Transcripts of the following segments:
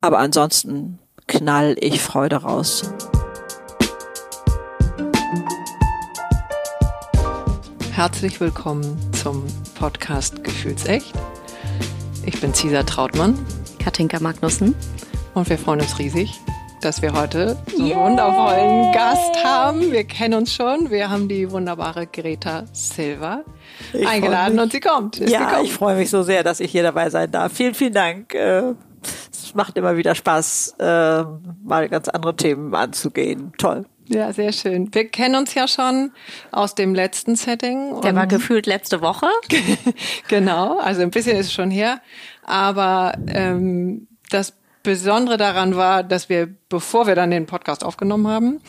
Aber ansonsten knall ich Freude raus. Herzlich willkommen zum Podcast Gefühlsecht. Ich bin Cesar Trautmann. Katinka Magnussen. Und wir freuen uns riesig, dass wir heute so einen yeah. wundervollen Gast haben. Wir kennen uns schon. Wir haben die wunderbare Greta Silva ich eingeladen und sie kommt. ja, gekommen. ich freue mich so sehr, dass ich hier dabei sein darf. Vielen, vielen Dank. Äh, es macht immer wieder Spaß, äh, mal ganz andere Themen anzugehen. Toll. Ja, sehr schön. Wir kennen uns ja schon aus dem letzten Setting. Der war gefühlt letzte Woche. genau, also ein bisschen ist es schon her. Aber ähm, das Besondere daran war, dass wir, bevor wir dann den Podcast aufgenommen haben,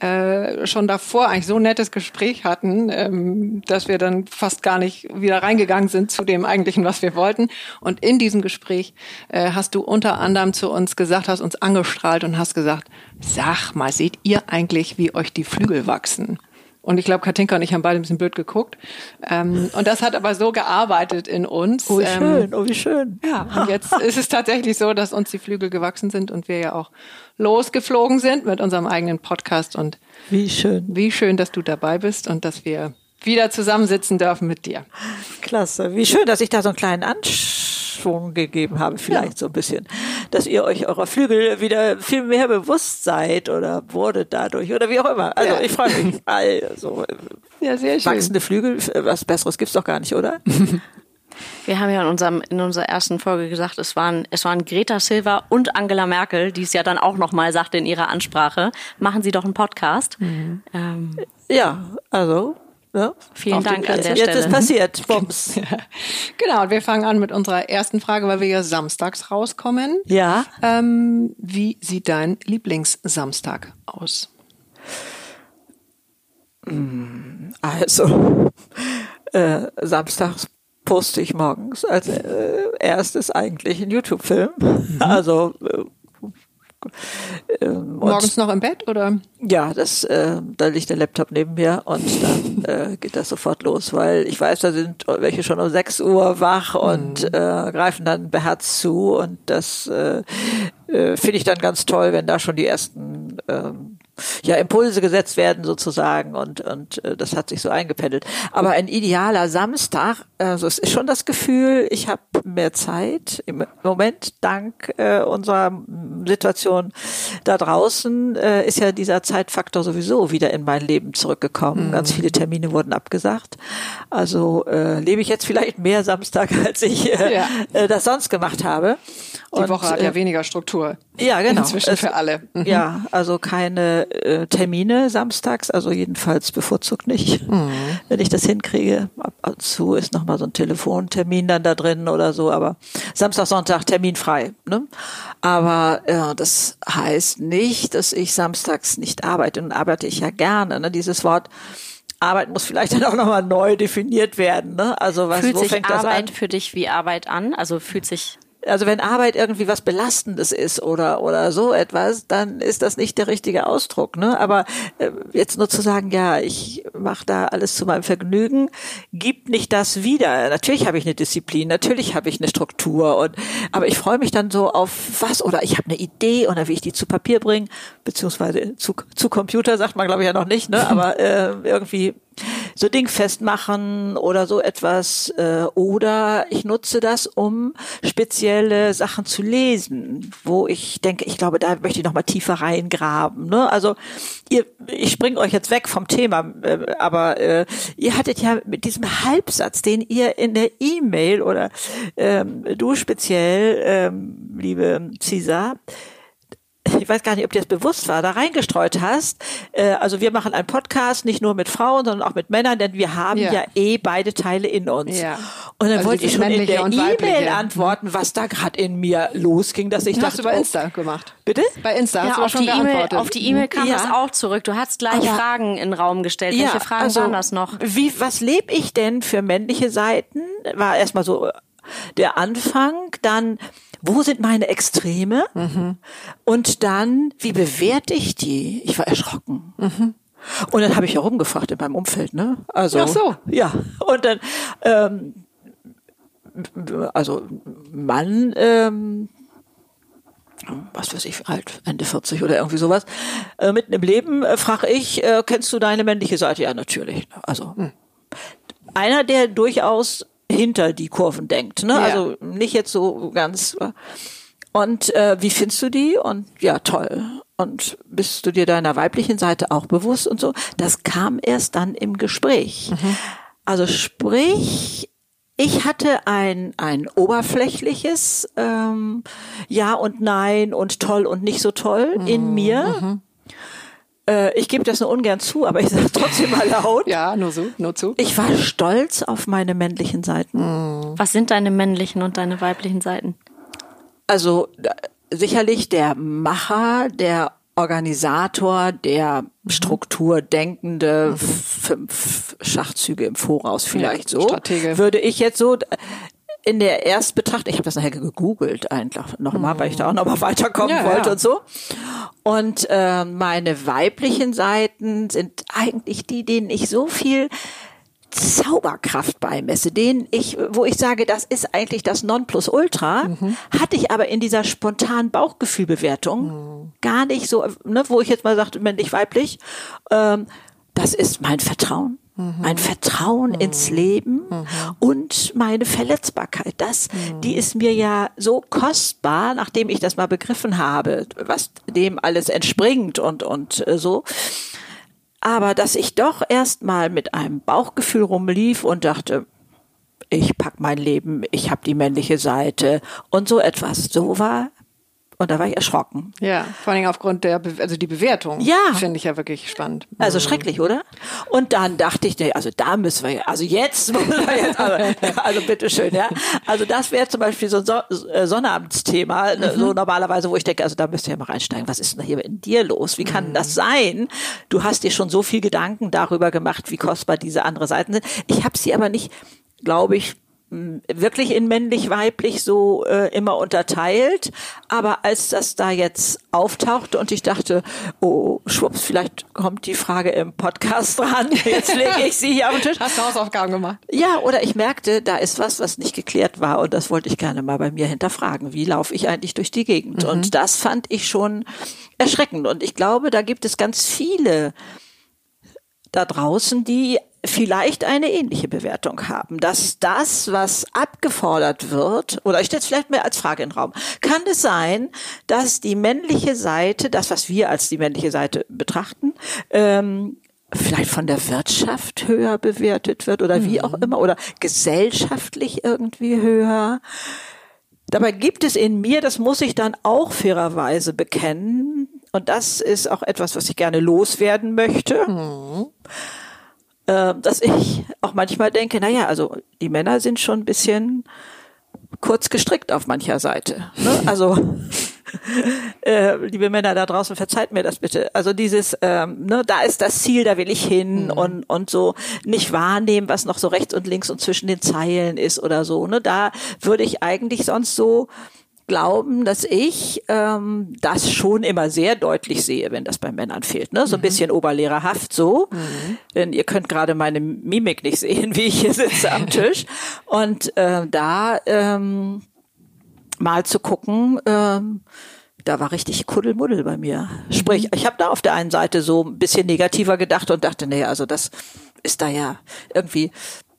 äh, schon davor eigentlich so ein nettes Gespräch hatten, ähm, dass wir dann fast gar nicht wieder reingegangen sind zu dem eigentlichen, was wir wollten. Und in diesem Gespräch äh, hast du unter anderem zu uns gesagt, hast uns angestrahlt und hast gesagt, sag mal, seht ihr eigentlich, wie euch die Flügel wachsen? Und ich glaube, Katinka und ich haben beide ein bisschen blöd geguckt. Ähm, und das hat aber so gearbeitet in uns. Oh, wie ähm, schön, oh, wie schön. Ja, und jetzt ist es tatsächlich so, dass uns die Flügel gewachsen sind und wir ja auch losgeflogen sind mit unserem eigenen Podcast. Und wie schön. Wie schön, dass du dabei bist und dass wir wieder zusammensitzen dürfen mit dir. Klasse. Wie schön, dass ich da so einen kleinen Anschwung gegeben habe, vielleicht ja. so ein bisschen. Dass ihr euch eurer Flügel wieder viel mehr bewusst seid oder wurdet dadurch oder wie auch immer. Also ja. ich freue mich. Also, ja, sehr schön. Wachsende Flügel, was Besseres gibt's doch gar nicht, oder? Wir haben ja in, unserem, in unserer ersten Folge gesagt, es waren, es waren Greta Silva und Angela Merkel, die es ja dann auch nochmal sagte in ihrer Ansprache. Machen Sie doch einen Podcast. Mhm. Ähm. Ja, also ja, Vielen Dank an der Jetzt Stelle. Jetzt ist passiert. Bums. genau, und wir fangen an mit unserer ersten Frage, weil wir ja samstags rauskommen. Ja. Ähm, wie sieht dein Lieblingssamstag aus? Also, äh, samstags poste ich morgens als äh, erstes eigentlich einen YouTube-Film. Mhm. Also äh, ähm, Morgens noch im Bett oder? Ja, das, äh, da liegt der Laptop neben mir und dann äh, geht das sofort los, weil ich weiß, da sind welche schon um 6 Uhr wach und mhm. äh, greifen dann beherzt zu und das äh, äh, finde ich dann ganz toll, wenn da schon die ersten ähm, ja, Impulse gesetzt werden sozusagen und, und äh, das hat sich so eingependelt. Aber ein idealer Samstag, also es ist schon das Gefühl, ich habe mehr Zeit im Moment dank äh, unserer Situation da draußen äh, ist ja dieser Zeitfaktor sowieso wieder in mein Leben zurückgekommen. Mhm. Ganz viele Termine wurden abgesagt. Also äh, lebe ich jetzt vielleicht mehr Samstag, als ich äh, ja. äh, das sonst gemacht habe. Die und, Woche hat ja äh, weniger Struktur. Ja, genau. Inzwischen für alle. Mhm. Ja, also keine äh, Termine samstags, also jedenfalls bevorzugt nicht. Mhm. Wenn ich das hinkriege, ab und zu ist nochmal so ein Telefontermin dann da drin oder so, aber Samstag, Sonntag terminfrei. Ne? Aber ja, das heißt nicht, dass ich samstags nicht arbeite und arbeite ich ja gerne. Ne? Dieses Wort Arbeit muss vielleicht dann auch nochmal neu definiert werden. Ne? Also was, fühlt wo sich fängt Arbeit das an? für dich wie Arbeit an? Also fühlt sich also wenn Arbeit irgendwie was Belastendes ist oder oder so etwas, dann ist das nicht der richtige Ausdruck. Ne? Aber äh, jetzt nur zu sagen, ja, ich mache da alles zu meinem Vergnügen, gibt nicht das wieder. Natürlich habe ich eine Disziplin, natürlich habe ich eine Struktur und aber ich freue mich dann so auf was oder ich habe eine Idee oder wie ich die zu Papier bringe, beziehungsweise zu, zu Computer sagt man glaube ich ja noch nicht, ne? aber äh, irgendwie so Ding festmachen oder so etwas. Äh, oder ich nutze das, um spezielle Sachen zu lesen, wo ich denke, ich glaube, da möchte ich noch mal tiefer reingraben. Ne? Also ihr, ich springe euch jetzt weg vom Thema, äh, aber äh, ihr hattet ja mit diesem Halbsatz, den ihr in der E-Mail oder ähm, du speziell, ähm, liebe Cesar, ich weiß gar nicht, ob dir das bewusst war, da reingestreut hast. Äh, also wir machen einen Podcast nicht nur mit Frauen, sondern auch mit Männern, denn wir haben ja, ja eh beide Teile in uns. Ja. Und dann also wollte ich schon in der E-Mail antworten, was da gerade in mir losging, dass ich das dachte, hast du bei Insta oh, gemacht. Bitte? Bei Insta ja, hast du auf schon die geantwortet. E auf die E-Mail kam ja. das auch zurück. Du hast gleich Aber, Fragen in den Raum gestellt. Welche Fragen also, waren das noch? Wie, was lebe ich denn für männliche Seiten? War erstmal so der Anfang, dann wo sind meine Extreme? Mhm. Und dann, wie bewerte ich die? Ich war erschrocken. Mhm. Und dann habe ich herumgefragt in meinem Umfeld, ne? Also, Ach so. Ja. Und dann, ähm, also Mann, ähm, was weiß ich, alt, Ende 40 oder irgendwie sowas, äh, mitten im Leben, äh, frage ich, äh, kennst du deine männliche Seite? Ja, natürlich. Also hm. einer, der durchaus hinter die Kurven denkt, ne? Ja. Also nicht jetzt so ganz. Und äh, wie findest du die? Und ja, toll. Und bist du dir deiner weiblichen Seite auch bewusst und so? Das kam erst dann im Gespräch. Mhm. Also sprich, ich hatte ein, ein oberflächliches ähm, Ja und Nein und toll und nicht so toll mhm. in mir. Mhm. Äh, ich gebe das nur ungern zu, aber ich sage trotzdem mal laut. ja, nur so, nur zu. Ich war stolz auf meine männlichen Seiten. Mhm. Was sind deine männlichen und deine weiblichen Seiten? Also sicherlich der Macher, der Organisator, der mhm. Strukturdenkende, mhm. fünf Schachzüge im Voraus vielleicht ja, so, Stratege. würde ich jetzt so in der Erstbetrachtung, ich habe das nachher gegoogelt einfach nochmal, mhm. weil ich da auch nochmal weiterkommen ja, wollte ja. und so. Und äh, meine weiblichen Seiten sind eigentlich die, denen ich so viel Zauberkraft beimesse, den ich, wo ich sage, das ist eigentlich das Nonplusultra, mhm. hatte ich aber in dieser spontanen Bauchgefühlbewertung mhm. gar nicht so, ne, wo ich jetzt mal sagte, männlich, weiblich, ähm, das ist mein Vertrauen. Mhm. Mein Vertrauen mhm. ins Leben mhm. und meine Verletzbarkeit. Das, die ist mir ja so kostbar, nachdem ich das mal begriffen habe, was dem alles entspringt und, und äh, so aber dass ich doch erstmal mit einem Bauchgefühl rumlief und dachte, ich pack mein Leben, ich habe die männliche Seite und so etwas. So war und da war ich erschrocken. Ja, vor allem aufgrund der, Be also die Bewertung. Ja. Finde ich ja wirklich spannend. Also mhm. schrecklich, oder? Und dann dachte ich, nee, also da müssen wir, also jetzt, also, bitteschön, ja. Also das wäre zum Beispiel so ein so äh, Sonnabendsthema, ne, mhm. so normalerweise, wo ich denke, also da müsst ihr ja mal reinsteigen. Was ist denn hier in dir los? Wie kann mhm. das sein? Du hast dir schon so viel Gedanken darüber gemacht, wie kostbar diese andere Seiten sind. Ich habe sie aber nicht, glaube ich, wirklich in männlich-weiblich so äh, immer unterteilt. Aber als das da jetzt auftauchte und ich dachte, oh, schwupps, vielleicht kommt die Frage im Podcast dran. Jetzt lege ich sie hier auf den Tisch. Hast du Hausaufgaben gemacht? Ja, oder ich merkte, da ist was, was nicht geklärt war und das wollte ich gerne mal bei mir hinterfragen. Wie laufe ich eigentlich durch die Gegend? Mhm. Und das fand ich schon erschreckend. Und ich glaube, da gibt es ganz viele da draußen, die vielleicht eine ähnliche Bewertung haben, dass das, was abgefordert wird, oder ich stelle es vielleicht mehr als Frage in den Raum, kann es sein, dass die männliche Seite, das, was wir als die männliche Seite betrachten, ähm, vielleicht von der Wirtschaft höher bewertet wird oder wie auch mhm. immer oder gesellschaftlich irgendwie höher. Dabei gibt es in mir, das muss ich dann auch fairerweise bekennen, und das ist auch etwas, was ich gerne loswerden möchte. Mhm äh, dass ich auch manchmal denke, naja, also die Männer sind schon ein bisschen kurz gestrickt auf mancher Seite. Ne? Also äh, liebe Männer da draußen, verzeiht mir das bitte. Also dieses, ähm, ne, da ist das Ziel, da will ich hin mhm. und und so nicht wahrnehmen, was noch so rechts und links und zwischen den Zeilen ist oder so. Ne, da würde ich eigentlich sonst so glauben, dass ich ähm, das schon immer sehr deutlich sehe, wenn das bei Männern fehlt. Ne? So ein mhm. bisschen oberlehrerhaft so. Mhm. Denn ihr könnt gerade meine Mimik nicht sehen, wie ich hier sitze am Tisch. Und äh, da ähm, mal zu gucken, ähm, da war richtig Kuddelmuddel bei mir. Sprich, mhm. ich habe da auf der einen Seite so ein bisschen negativer gedacht und dachte, nee, also das ist da ja irgendwie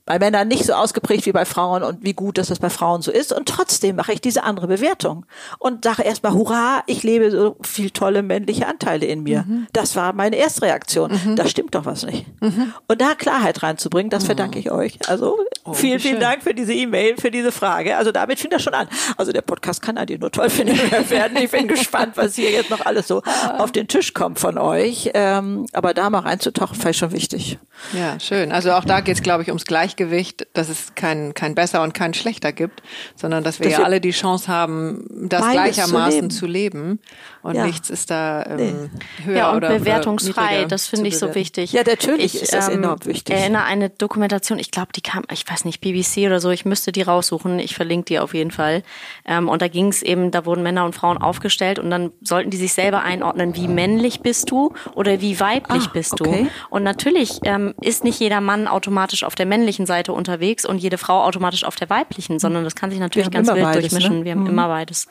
bei Männern nicht so ausgeprägt wie bei Frauen und wie gut, dass das bei Frauen so ist. Und trotzdem mache ich diese andere Bewertung und sage erstmal, hurra, ich lebe so viel tolle männliche Anteile in mir. Mhm. Das war meine erste Reaktion. Mhm. Da stimmt doch was nicht. Mhm. Und da Klarheit reinzubringen, das verdanke ich euch. Also oh, vielen, vielen Dank für diese E-Mail, für diese Frage. Also damit fing das schon an. Also der Podcast kann an dir nur toll finden werden. Ich bin gespannt, was hier jetzt noch alles so auf den Tisch kommt von euch. Ähm, aber da mal reinzutauchen, vielleicht schon wichtig. Ja, schön. Also auch da geht es, glaube ich, ums Gleichgewicht Gleichgewicht, dass es kein, kein besser und kein schlechter gibt, sondern dass wir dass ja wir alle die Chance haben, das gleichermaßen zu leben. Zu leben. Und ja. nichts ist da ähm, nee. höher ja, und oder bewertungsfrei. Oder das finde ich so wichtig. Ja, natürlich ich, ist das ähm, enorm wichtig. Ich erinnere eine Dokumentation, ich glaube, die kam, ich weiß nicht, BBC oder so, ich müsste die raussuchen, ich verlinke die auf jeden Fall. Ähm, und da ging es eben, da wurden Männer und Frauen aufgestellt und dann sollten die sich selber einordnen, wie männlich bist du oder wie weiblich ah, bist du. Okay. Und natürlich ähm, ist nicht jeder Mann automatisch auf der männlichen Seite unterwegs und jede Frau automatisch auf der weiblichen, sondern das kann sich natürlich ganz wild beides, durchmischen. Ne? Wir haben mhm. immer beides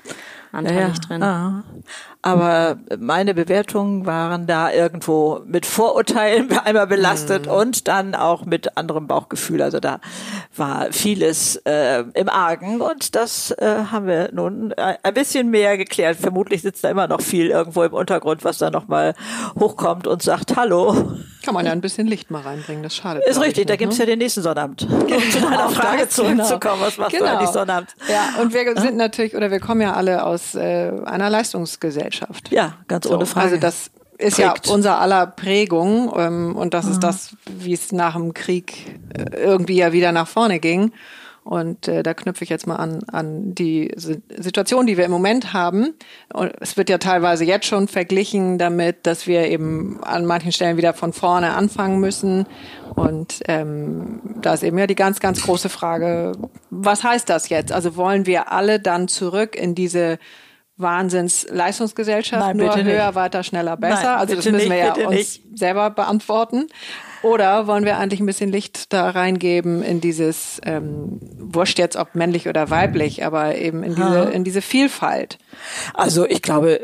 anteilig ja, drin. Ah. Aber meine Bewertungen waren da irgendwo mit Vorurteilen einmal belastet mhm. und dann auch mit anderem Bauchgefühl. Also da war vieles äh, im Argen und das äh, haben wir nun ein bisschen mehr geklärt. Vermutlich sitzt da immer noch viel irgendwo im Untergrund, was da nochmal hochkommt und sagt Hallo. Kann man ja ein bisschen Licht mal reinbringen, das schadet Ist richtig, nicht, da gibt's ne? ja den nächsten Sonnabend. Um zu deiner Frage zurückzukommen, genau. was machst genau. du eigentlich Sonnabend? Ja, und wir sind natürlich, oder wir kommen ja alle aus äh, einer Leistungsgesellschaft. Ja, ganz ohne Frage. Also das ist Prägt. ja unser aller Prägung ähm, und das mhm. ist das, wie es nach dem Krieg äh, irgendwie ja wieder nach vorne ging. Und äh, da knüpfe ich jetzt mal an, an die Situation, die wir im Moment haben. Und es wird ja teilweise jetzt schon verglichen damit, dass wir eben an manchen Stellen wieder von vorne anfangen müssen. Und ähm, da ist eben ja die ganz, ganz große Frage, was heißt das jetzt? Also wollen wir alle dann zurück in diese Wahnsinns-Leistungsgesellschaft, nur höher, nicht. weiter, schneller, besser. Nein, also das müssen wir ja uns nicht. selber beantworten. Oder wollen wir eigentlich ein bisschen Licht da reingeben in dieses, ähm, wurscht jetzt ob männlich oder weiblich, aber eben in diese, in diese Vielfalt? Also ich glaube,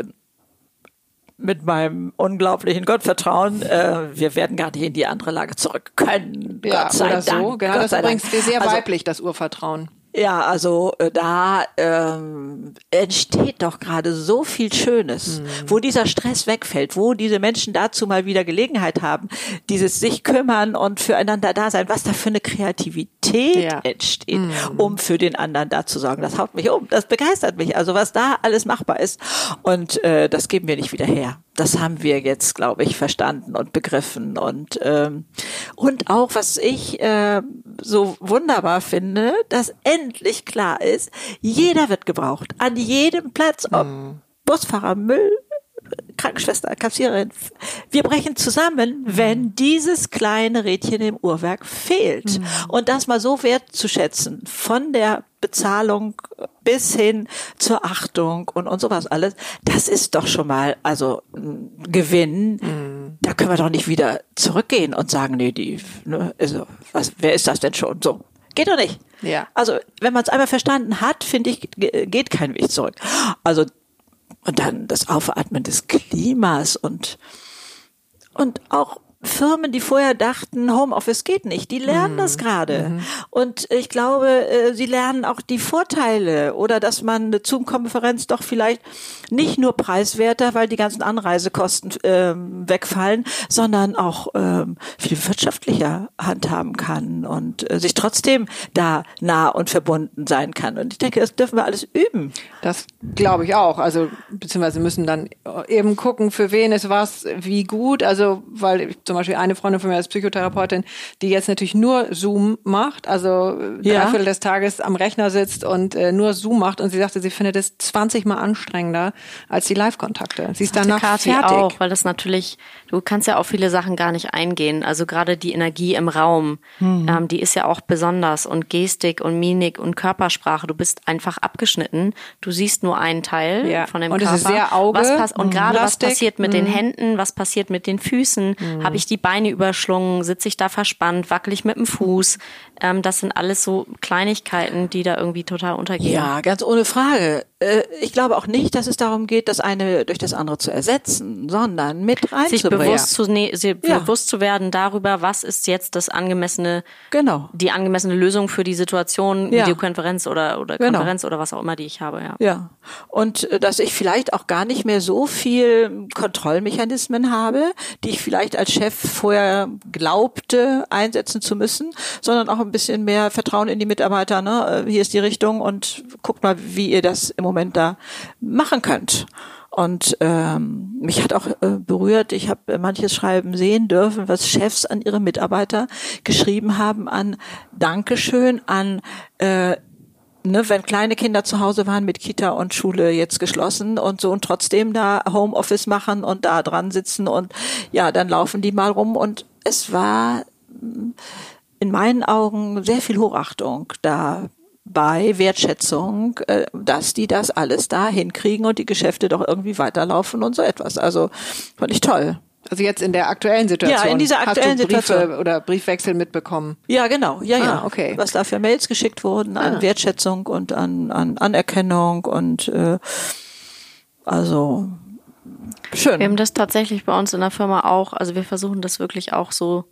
mit meinem unglaublichen Gottvertrauen, äh, wir werden gar nicht in die andere Lage zurück können. Ja, Gott sei oder Dank. so. Genau, Gott das ist übrigens sehr also, weiblich, das Urvertrauen. Ja, also äh, da ähm, entsteht doch gerade so viel Schönes, mhm. wo dieser Stress wegfällt, wo diese Menschen dazu mal wieder Gelegenheit haben, dieses sich kümmern und füreinander da sein, was da für eine Kreativität ja. entsteht, mhm. um für den anderen da zu sorgen. Das haut mich um, das begeistert mich. Also was da alles machbar ist und äh, das geben wir nicht wieder her das haben wir jetzt, glaube ich, verstanden und begriffen. Und, ähm, und auch, was ich äh, so wunderbar finde, dass endlich klar ist, jeder wird gebraucht. An jedem Platz, ob mhm. Busfahrer, Müll, Krankenschwester, Kassiererin. Wir brechen zusammen, wenn dieses kleine Rädchen im Uhrwerk fehlt. Mhm. Und das mal so wertzuschätzen, von der Bezahlung bis hin zur Achtung und, und sowas alles, das ist doch schon mal also ein Gewinn. Mhm. Da können wir doch nicht wieder zurückgehen und sagen, nee, die, ne, also, was, wer ist das denn schon? So. Geht doch nicht. Ja. Also, wenn man es einmal verstanden hat, finde ich, geht kein Weg zurück. Also, und dann das Aufatmen des Klimas und, und auch Firmen, die vorher dachten, Homeoffice geht nicht, die lernen mhm. das gerade. Mhm. Und ich glaube, äh, sie lernen auch die Vorteile oder dass man eine Zoom-Konferenz doch vielleicht nicht nur preiswerter, weil die ganzen Anreisekosten ähm, wegfallen, sondern auch ähm, viel wirtschaftlicher handhaben kann und äh, sich trotzdem da nah und verbunden sein kann. Und ich denke, das dürfen wir alles üben. Das glaube ich auch. Also beziehungsweise müssen dann eben gucken, für wen ist was wie gut. Also weil zum Beispiel eine Freundin von mir als Psychotherapeutin, die jetzt natürlich nur Zoom macht, also ja. drei Viertel des Tages am Rechner sitzt und äh, nur Zoom macht und sie sagte, sie findet es 20 mal anstrengender als die Live-Kontakte. Sie ist danach Kati fertig. auch, weil das natürlich, du kannst ja auf viele Sachen gar nicht eingehen. Also gerade die Energie im Raum, hm. ähm, die ist ja auch besonders und Gestik und Mimik und Körpersprache. Du bist einfach abgeschnitten. Du siehst nur einen Teil ja. von dem und Körper. Und es ist sehr Auge. Was und gerade was passiert mit hm. den Händen, was passiert mit den Füßen? Hm. Habe ich die Beine überschlungen? Sitze ich da verspannt? Wackel ich mit dem Fuß? Ähm, das sind alles so Kleinigkeiten, die da irgendwie total untergehen. Ja, ganz ohne Frage. Äh, ich glaube auch nicht, dass es darum geht, das eine durch das andere zu ersetzen, sondern mit reinzubringen. Sich bewusst zu, ne, ja. bewusst zu werden darüber, was ist jetzt das angemessene, genau. die angemessene Lösung für die Situation, ja. Videokonferenz oder, oder genau. Konferenz oder was auch immer, die ich habe, ja. Ja. Und äh, dass ich vielleicht auch gar nicht mehr so viel Kontrollmechanismen habe, die ich vielleicht als Chef vorher glaubte, einsetzen zu müssen, sondern auch ein bisschen mehr Vertrauen in die Mitarbeiter, ne? Äh, hier ist die Richtung und guckt mal, wie ihr das im Moment da machen könnt. Und ähm, mich hat auch äh, berührt, ich habe manches Schreiben sehen dürfen, was Chefs an ihre Mitarbeiter geschrieben haben an Dankeschön, an äh, ne, wenn kleine Kinder zu Hause waren mit Kita und Schule jetzt geschlossen und so und trotzdem da Homeoffice machen und da dran sitzen und ja, dann laufen die mal rum und es war in meinen Augen sehr viel Hochachtung da bei Wertschätzung, äh, dass die das alles da hinkriegen und die Geschäfte doch irgendwie weiterlaufen und so etwas. Also fand ich toll. Also jetzt in der aktuellen Situation. Ja, in dieser aktuellen hast du Briefe Situation. oder Briefwechsel mitbekommen. Ja, genau. Ja, ja. Ah, okay. Was da für Mails geschickt wurden an Wertschätzung und an, an Anerkennung und äh, also schön. Wir haben das tatsächlich bei uns in der Firma auch, also wir versuchen das wirklich auch so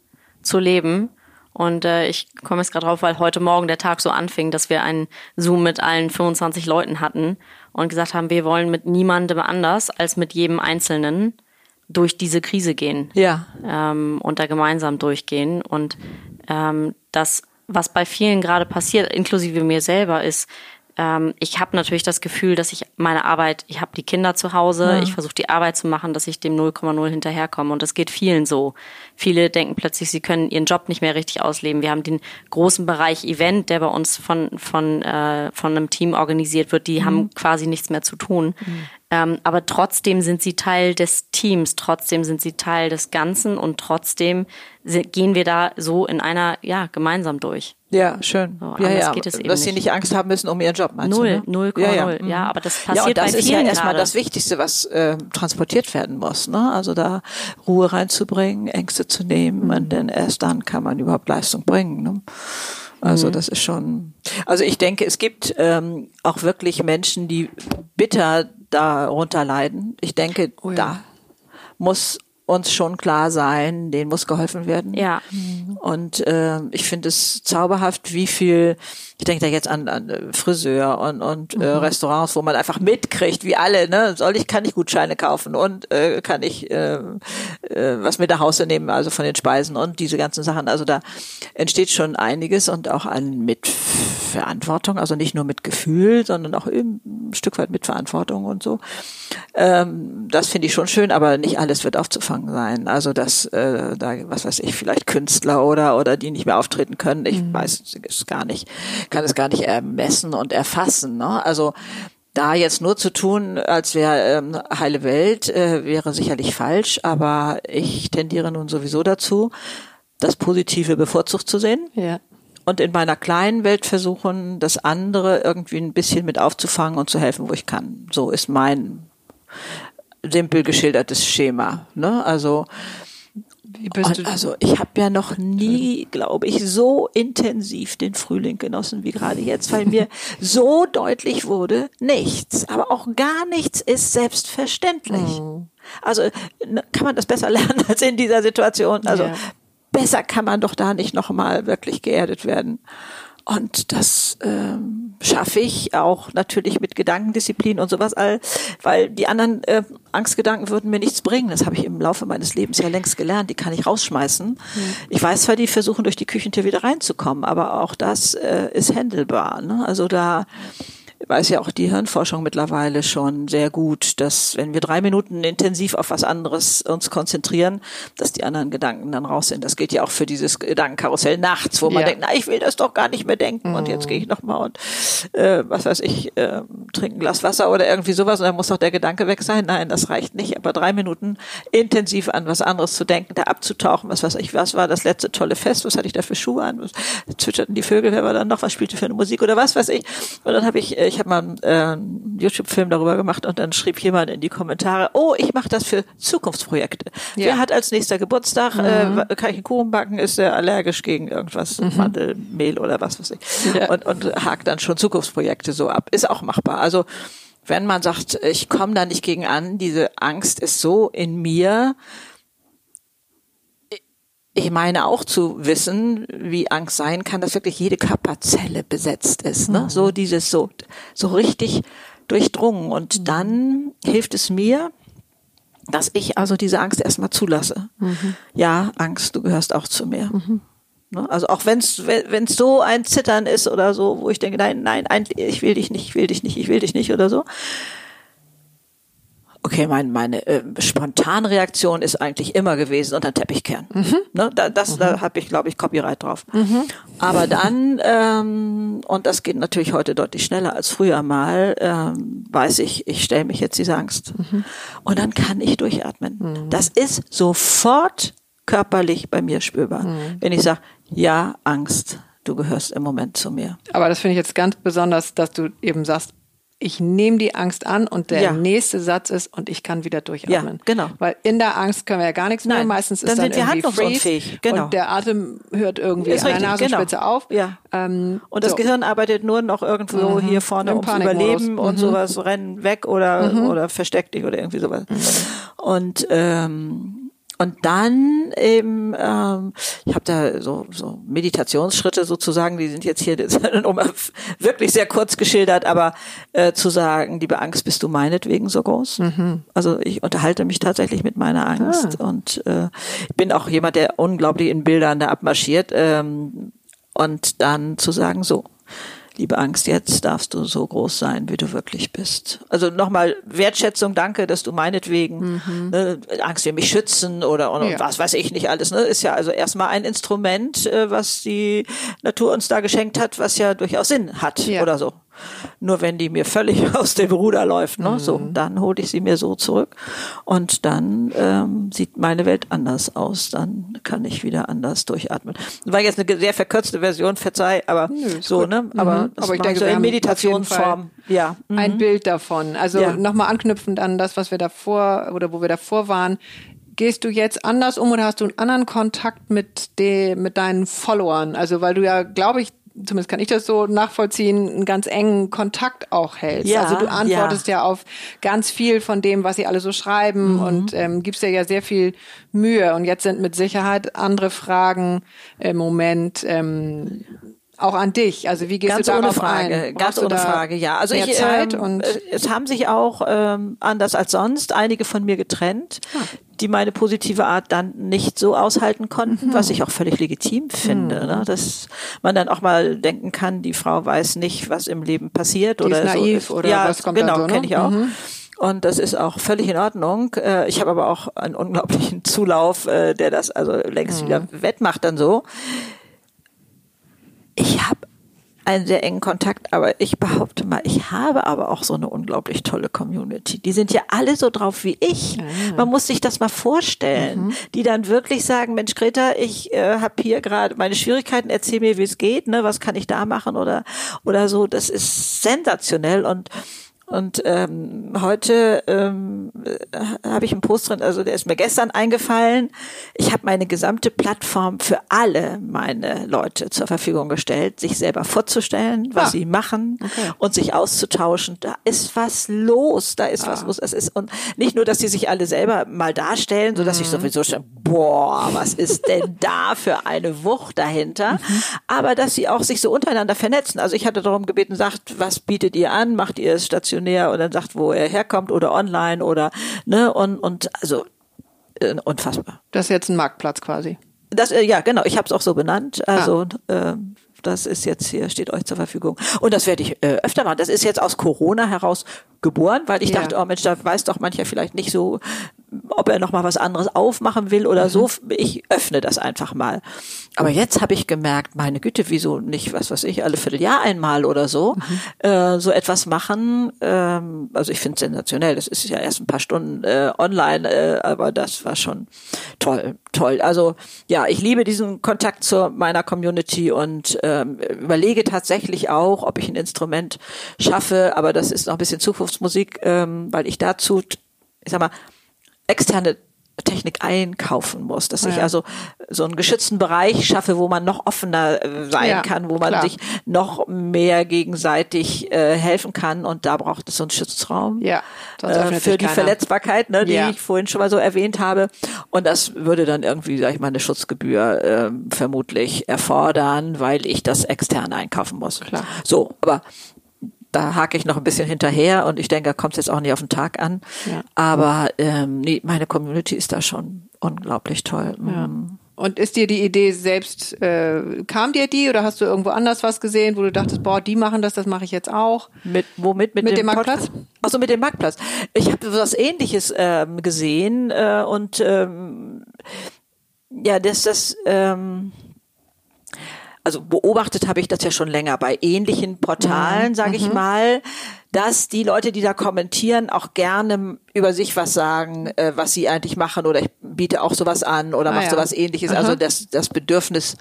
zu leben. Und äh, ich komme jetzt gerade drauf, weil heute Morgen der Tag so anfing, dass wir einen Zoom mit allen 25 Leuten hatten und gesagt haben, wir wollen mit niemandem anders als mit jedem Einzelnen durch diese Krise gehen ja. ähm, und da gemeinsam durchgehen. Und ähm, das, was bei vielen gerade passiert, inklusive mir selber, ist, ähm, ich habe natürlich das Gefühl, dass ich meine Arbeit, ich habe die Kinder zu Hause, ich versuche die Arbeit zu machen, dass ich dem 0,0 hinterherkomme. Und das geht vielen so. Viele denken plötzlich, sie können ihren Job nicht mehr richtig ausleben. Wir haben den großen Bereich Event, der bei uns von, von, äh, von einem Team organisiert wird, die haben quasi nichts mehr zu tun. Ähm, aber trotzdem sind sie Teil des Teams, trotzdem sind sie Teil des Ganzen und trotzdem gehen wir da so in einer, ja, gemeinsam durch. Ja, schön. So, ja, ja. geht es eben dass sie nicht. nicht Angst haben müssen um ihren Job, meinst Null, du? Ne? 0,0. Ja, Ja, ja. aber das Ja, passiert und das bei ist ja vielen erstmal gerade. das Wichtigste, was äh, transportiert werden muss. Ne? Also da Ruhe reinzubringen, Ängste zu nehmen, Mhm. und denn erst dann kann man überhaupt Leistung bringen. Ne? Mhm. Also das ist schon. Also ich denke, es gibt ähm, auch wirklich Menschen, die bitter darunter leiden. Ich denke, Oh ja. da muss uns schon klar sein, denen muss geholfen werden. Ja. Und äh, ich finde es zauberhaft, wie viel, ich denke da jetzt an, an äh, Friseur und, und äh, Restaurants, wo man einfach mitkriegt, wie alle, ne, soll ich, kann ich Gutscheine kaufen und äh, kann ich äh, äh, was mit nach Hause nehmen, also von den Speisen und diese ganzen Sachen. Also da entsteht schon einiges und auch an Mitverantwortung, also nicht nur mit Gefühl, sondern auch eben ein Stück weit mit Verantwortung und so. Ähm, das finde ich schon schön, aber nicht alles wird aufzufangen sein. Also dass äh, da, was weiß ich, vielleicht Künstler oder oder die nicht mehr auftreten können. Ich weiß es gar nicht, kann es gar nicht ermessen und erfassen. Ne? Also da jetzt nur zu tun, als wäre ähm, heile Welt, äh, wäre sicherlich falsch, aber ich tendiere nun sowieso dazu, das Positive bevorzugt zu sehen Ja. und in meiner kleinen Welt versuchen, das andere irgendwie ein bisschen mit aufzufangen und zu helfen, wo ich kann. So ist mein simpel geschildertes Schema. Ne? Also, also ich habe ja noch nie, glaube ich, so intensiv den Frühling genossen wie gerade jetzt, weil mir so deutlich wurde, nichts, aber auch gar nichts ist selbstverständlich. Also ne, kann man das besser lernen als in dieser Situation. Also Ja. besser kann man doch da nicht nochmal wirklich geerdet werden. Und das ähm, schaffe ich auch natürlich mit Gedankendisziplin und sowas, all, weil die anderen äh, Angstgedanken würden mir nichts bringen. Das habe ich im Laufe meines Lebens ja längst gelernt. Die kann ich rausschmeißen. Ich weiß zwar, die versuchen durch die Küchentür wieder reinzukommen, aber auch das äh, ist händelbar. Ne? Also da weiß ja auch die Hirnforschung mittlerweile schon sehr gut, dass wenn wir drei Minuten intensiv auf was anderes uns konzentrieren, dass die anderen Gedanken dann raus sind. Das gilt ja auch für dieses Gedankenkarussell nachts, wo man Ja. denkt, na, ich will das doch gar nicht mehr denken und jetzt gehe ich nochmal und äh, was weiß ich, äh, trinke ein Glas Wasser oder irgendwie sowas und dann muss doch der Gedanke weg sein. Nein, das reicht nicht. Aber drei Minuten intensiv an was anderes zu denken, da abzutauchen, was weiß ich, was war das letzte tolle Fest, was hatte ich da für Schuhe an, was zwitscherten die Vögel, wer war dann noch, was spielte für eine Musik oder was weiß ich. Und dann habe ich, äh, ich habe mal einen, äh, YouTube-Film darüber gemacht und dann schrieb jemand in die Kommentare, oh, ich mache das für Zukunftsprojekte. Ja. Wer hat als nächster Geburtstag, äh, kann ich einen Kuchen backen, ist er allergisch gegen irgendwas, Mandelmehl oder was weiß ich. Ja. Und, und hakt dann schon Zukunftsprojekte so ab. Ist auch machbar. Also wenn man sagt, ich komme da nicht gegen an, diese Angst ist so in mir, ich meine auch zu wissen, wie Angst sein kann, dass wirklich jede Körperzelle besetzt ist. Ne? So dieses so, so richtig durchdrungen. Und dann hilft es mir, dass ich also diese Angst erstmal zulasse. Ja, Angst, du gehörst auch zu mir. Ne? Also auch wenn's wenn es so ein Zittern ist oder so, wo ich denke, nein, nein, ich will dich nicht, ich will dich nicht, ich will dich nicht oder so. Okay, mein, meine äh, spontane Reaktion ist eigentlich immer gewesen unter den Teppich kehren. Ne, da, das, da habe ich, glaube ich, Copyright drauf. Aber dann, ähm, und das geht natürlich heute deutlich schneller als früher mal, ähm, weiß ich, ich stelle mich jetzt diese Angst. Und dann kann ich durchatmen. Das ist sofort körperlich bei mir spürbar. Wenn ich sage, ja, Angst, du gehörst im Moment zu mir. Aber das finde ich jetzt ganz besonders, dass du eben sagst, ich nehme die Angst an und der Ja. nächste Satz ist und ich kann wieder durchatmen. Ja, genau. Weil in der Angst können wir ja gar nichts mehr. Nein, Meistens ist dann dann, sind wir handlungsunfähig. Genau. und der Atem hört irgendwie Ist an der Nasenspitze genau. auf. Ja. Ähm, Und das so. Gehirn arbeitet nur noch irgendwo hier vorne Im ums. Überleben und Mhm. sowas, rennen weg oder, oder versteck dich oder irgendwie sowas. Und ähm, und dann eben, ähm, ich habe da so, so Meditationsschritte sozusagen, die sind jetzt hier wirklich sehr kurz geschildert, aber äh, zu sagen, liebe Angst, bist du meinetwegen so groß? Also ich unterhalte mich tatsächlich mit meiner Angst und äh, ich bin auch jemand, der unglaublich in Bildern da abmarschiert ähm, und dann zu sagen, so, liebe Angst, jetzt darfst du so groß sein, wie du wirklich bist. Also nochmal Wertschätzung, danke, dass du meinetwegen ne, Angst will mich schützen oder, oder Ja. was weiß ich nicht alles. Ne? Ist ja also erstmal ein Instrument, äh, was die Natur uns da geschenkt hat, was ja durchaus Sinn hat Ja. oder so. Nur wenn die mir völlig aus dem Ruder läuft, ne? so, Mhm. dann hole ich sie mir so zurück und dann ähm, sieht meine Welt anders aus. Dann kann ich wieder anders durchatmen. Das war jetzt eine sehr verkürzte Version, verzeih, aber ist so, gut. ne? Aber, Mhm. das Aber ich denke, so in Meditationsform. Ja. mhm. ein Bild davon. Also Ja. nochmal anknüpfend an das, was wir davor oder wo wir davor waren. Gehst du jetzt anders um oder hast du einen anderen Kontakt mit, de, mit deinen Followern? Also weil du ja, glaube ich, zumindest kann ich das so nachvollziehen, einen ganz engen Kontakt auch hältst. Ja, also du antwortest ja. auf ganz viel von dem, was sie alle so schreiben Mhm. und ähm, gibst dir ja sehr viel Mühe. Und jetzt sind mit Sicherheit andere Fragen im Moment ähm, auch an dich. Also wie gehst Ganz du ohne darauf Frage, ein? ganz Brauchst ohne Frage, ja. Also ich, Zeit ähm, und äh, es haben sich auch ähm, anders als sonst einige von mir getrennt, Ah. Die meine positive Art dann nicht so aushalten konnten, Mhm. was ich auch völlig legitim finde, ne? dass man dann auch mal denken kann, die Frau weiß nicht, was im Leben passiert Die oder ist naiv so. oder ja, was kommt genau, da so, ne? kenne ich auch. Und das ist auch völlig in Ordnung. Äh, Ich habe aber auch einen unglaublichen Zulauf, äh, der das also längst Mhm. wieder wettmacht dann so. Ich habe einen sehr engen Kontakt, aber ich behaupte mal, ich habe aber auch so eine unglaublich tolle Community. Die sind ja alle so drauf wie ich. Man muss sich das mal vorstellen, die dann wirklich sagen, Mensch Greta, ich äh, habe hier gerade meine Schwierigkeiten, erzähl mir, wie es geht, ne, was kann ich da machen oder oder so. Das ist sensationell und und ähm, heute ähm, äh, habe ich einen Post drin, also der ist mir gestern eingefallen. Ich habe meine gesamte Plattform für alle meine Leute zur Verfügung gestellt, sich selber vorzustellen, was Ah. sie machen Okay. und sich auszutauschen. Da ist was los, da ist Ah. was los. Es ist und nicht nur, dass sie sich alle selber mal darstellen, so dass ich Mhm. sowieso schon, boah, was ist denn da für eine Wucht dahinter? Mhm. Aber dass sie auch sich so untereinander vernetzen. Also ich hatte darum gebeten, sagt, was bietet ihr an? Macht ihr es stationär und dann sagt, wo er herkommt oder online oder ne und und also äh, unfassbar. Das ist jetzt ein Marktplatz quasi. Das äh, ja genau, ich habe es auch so benannt. Also Ah. ähm, das ist jetzt hier steht euch zur Verfügung und das werde ich äh, öfter machen. Das ist jetzt aus Corona heraus geboren, weil ich Ja. dachte, oh Mensch, da weiß doch mancher vielleicht nicht so, ob er noch mal was anderes aufmachen will oder Mhm. so. Ich öffne das einfach mal. Aber jetzt habe ich gemerkt, meine Güte, wieso nicht, was weiß ich, alle Vierteljahr einmal oder so Mhm. äh, so etwas machen. Ähm, also ich finde es sensationell. Das ist ja erst ein paar Stunden äh, online, äh, aber das war schon toll, toll. Also ja, ich liebe diesen Kontakt zu meiner Community und ähm, überlege tatsächlich auch, ob ich ein Instrument schaffe, aber das ist noch ein bisschen Zukunftsmusik, ähm, weil ich dazu, ich sag mal, externe Technik einkaufen muss, dass ich Ja. also so einen geschützten Bereich schaffe, wo man noch offener äh, sein Ja, kann, wo man klar. sich noch mehr gegenseitig äh, helfen kann und da braucht es so einen Schutzraum Ja, äh, für die keiner. Verletzbarkeit, ne, die Ja. ich vorhin schon mal so erwähnt habe und das würde dann irgendwie, sag ich mal, eine Schutzgebühr äh, vermutlich erfordern, weil ich das extern einkaufen muss. Klar. So, aber da hake ich noch ein bisschen hinterher und ich denke, da kommt es jetzt auch nicht auf den Tag an. Ja. Aber ähm, nee, meine Community ist da schon unglaublich toll. Mhm. Und ist dir die Idee selbst, äh, kam dir die oder hast du irgendwo anders was gesehen, wo du dachtest, boah, die machen das, das mache ich jetzt auch? Mit womit mit, Mit dem, dem Marktplatz? Also mit dem Marktplatz. Ich habe was Ähnliches ähm, gesehen äh, und ähm, ja, dass das ähm, also beobachtet habe ich das ja schon länger bei ähnlichen Portalen, sage ich mal, dass die Leute, die da kommentieren, auch gerne über sich was sagen, äh, was sie eigentlich machen oder ich biete auch sowas an oder Ah, mache ja. sowas ähnliches. Also dass das Bedürfnis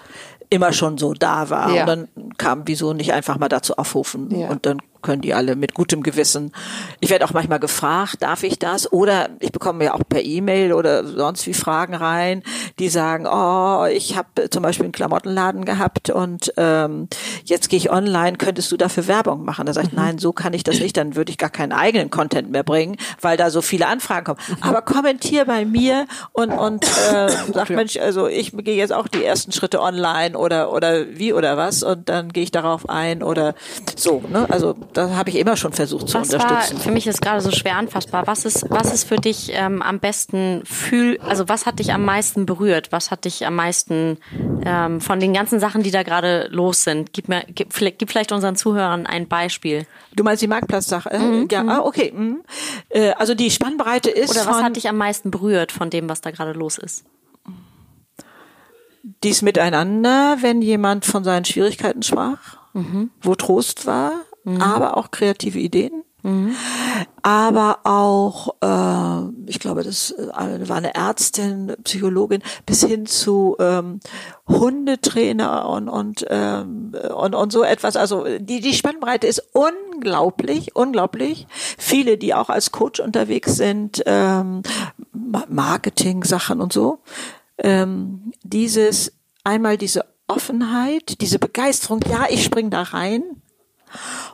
immer schon so da war. Ja. Und dann kam, wieso nicht einfach mal dazu aufrufen Ja. und dann können die alle mit gutem Gewissen. Ich werde auch manchmal gefragt, darf ich das? Oder ich bekomme ja auch per E-Mail oder sonst wie Fragen rein, die sagen, oh, ich habe zum Beispiel einen Klamottenladen gehabt und ähm, jetzt gehe ich online, könntest du dafür Werbung machen? Da sage ich, mhm. nein, so kann ich das nicht, dann würde ich gar keinen eigenen Content mehr bringen, weil da so viele Anfragen kommen. Mhm. Aber kommentier bei mir und, und äh, sag, Mensch, also ich gehe jetzt auch die ersten Schritte online oder oder wie oder was und dann gehe ich darauf ein oder so. Ne? Also da habe ich immer schon versucht zu was unterstützen. War, für mich ist gerade so schwer anfassbar. Was ist was ist für dich ähm, am besten fühl? Also was hat dich am meisten berührt? Was hat dich am meisten ähm, von den ganzen Sachen, die da gerade los sind? Gib mir gib, gib vielleicht unseren Zuhörern ein Beispiel. Du meinst die Marktplatzsache? Äh, mhm. Ja, ah, okay. Mhm. Äh, also die Spannbreite ist. Oder was hat dich am meisten berührt von dem, was da gerade los ist? dies Miteinander, wenn jemand von seinen Schwierigkeiten sprach, mhm. wo Trost war, mhm. aber auch kreative Ideen. Mhm. Aber auch, äh, ich glaube, das äh, war eine Ärztin, Psychologin, bis hin zu ähm, Hundetrainer und und, ähm, und und so etwas. Also die die Spannbreite ist unglaublich, unglaublich. Viele, die auch als Coach unterwegs sind, ähm, Marketing-Sachen und so ähm, dieses einmal diese Offenheit, diese Begeisterung, ja, ich spring da rein.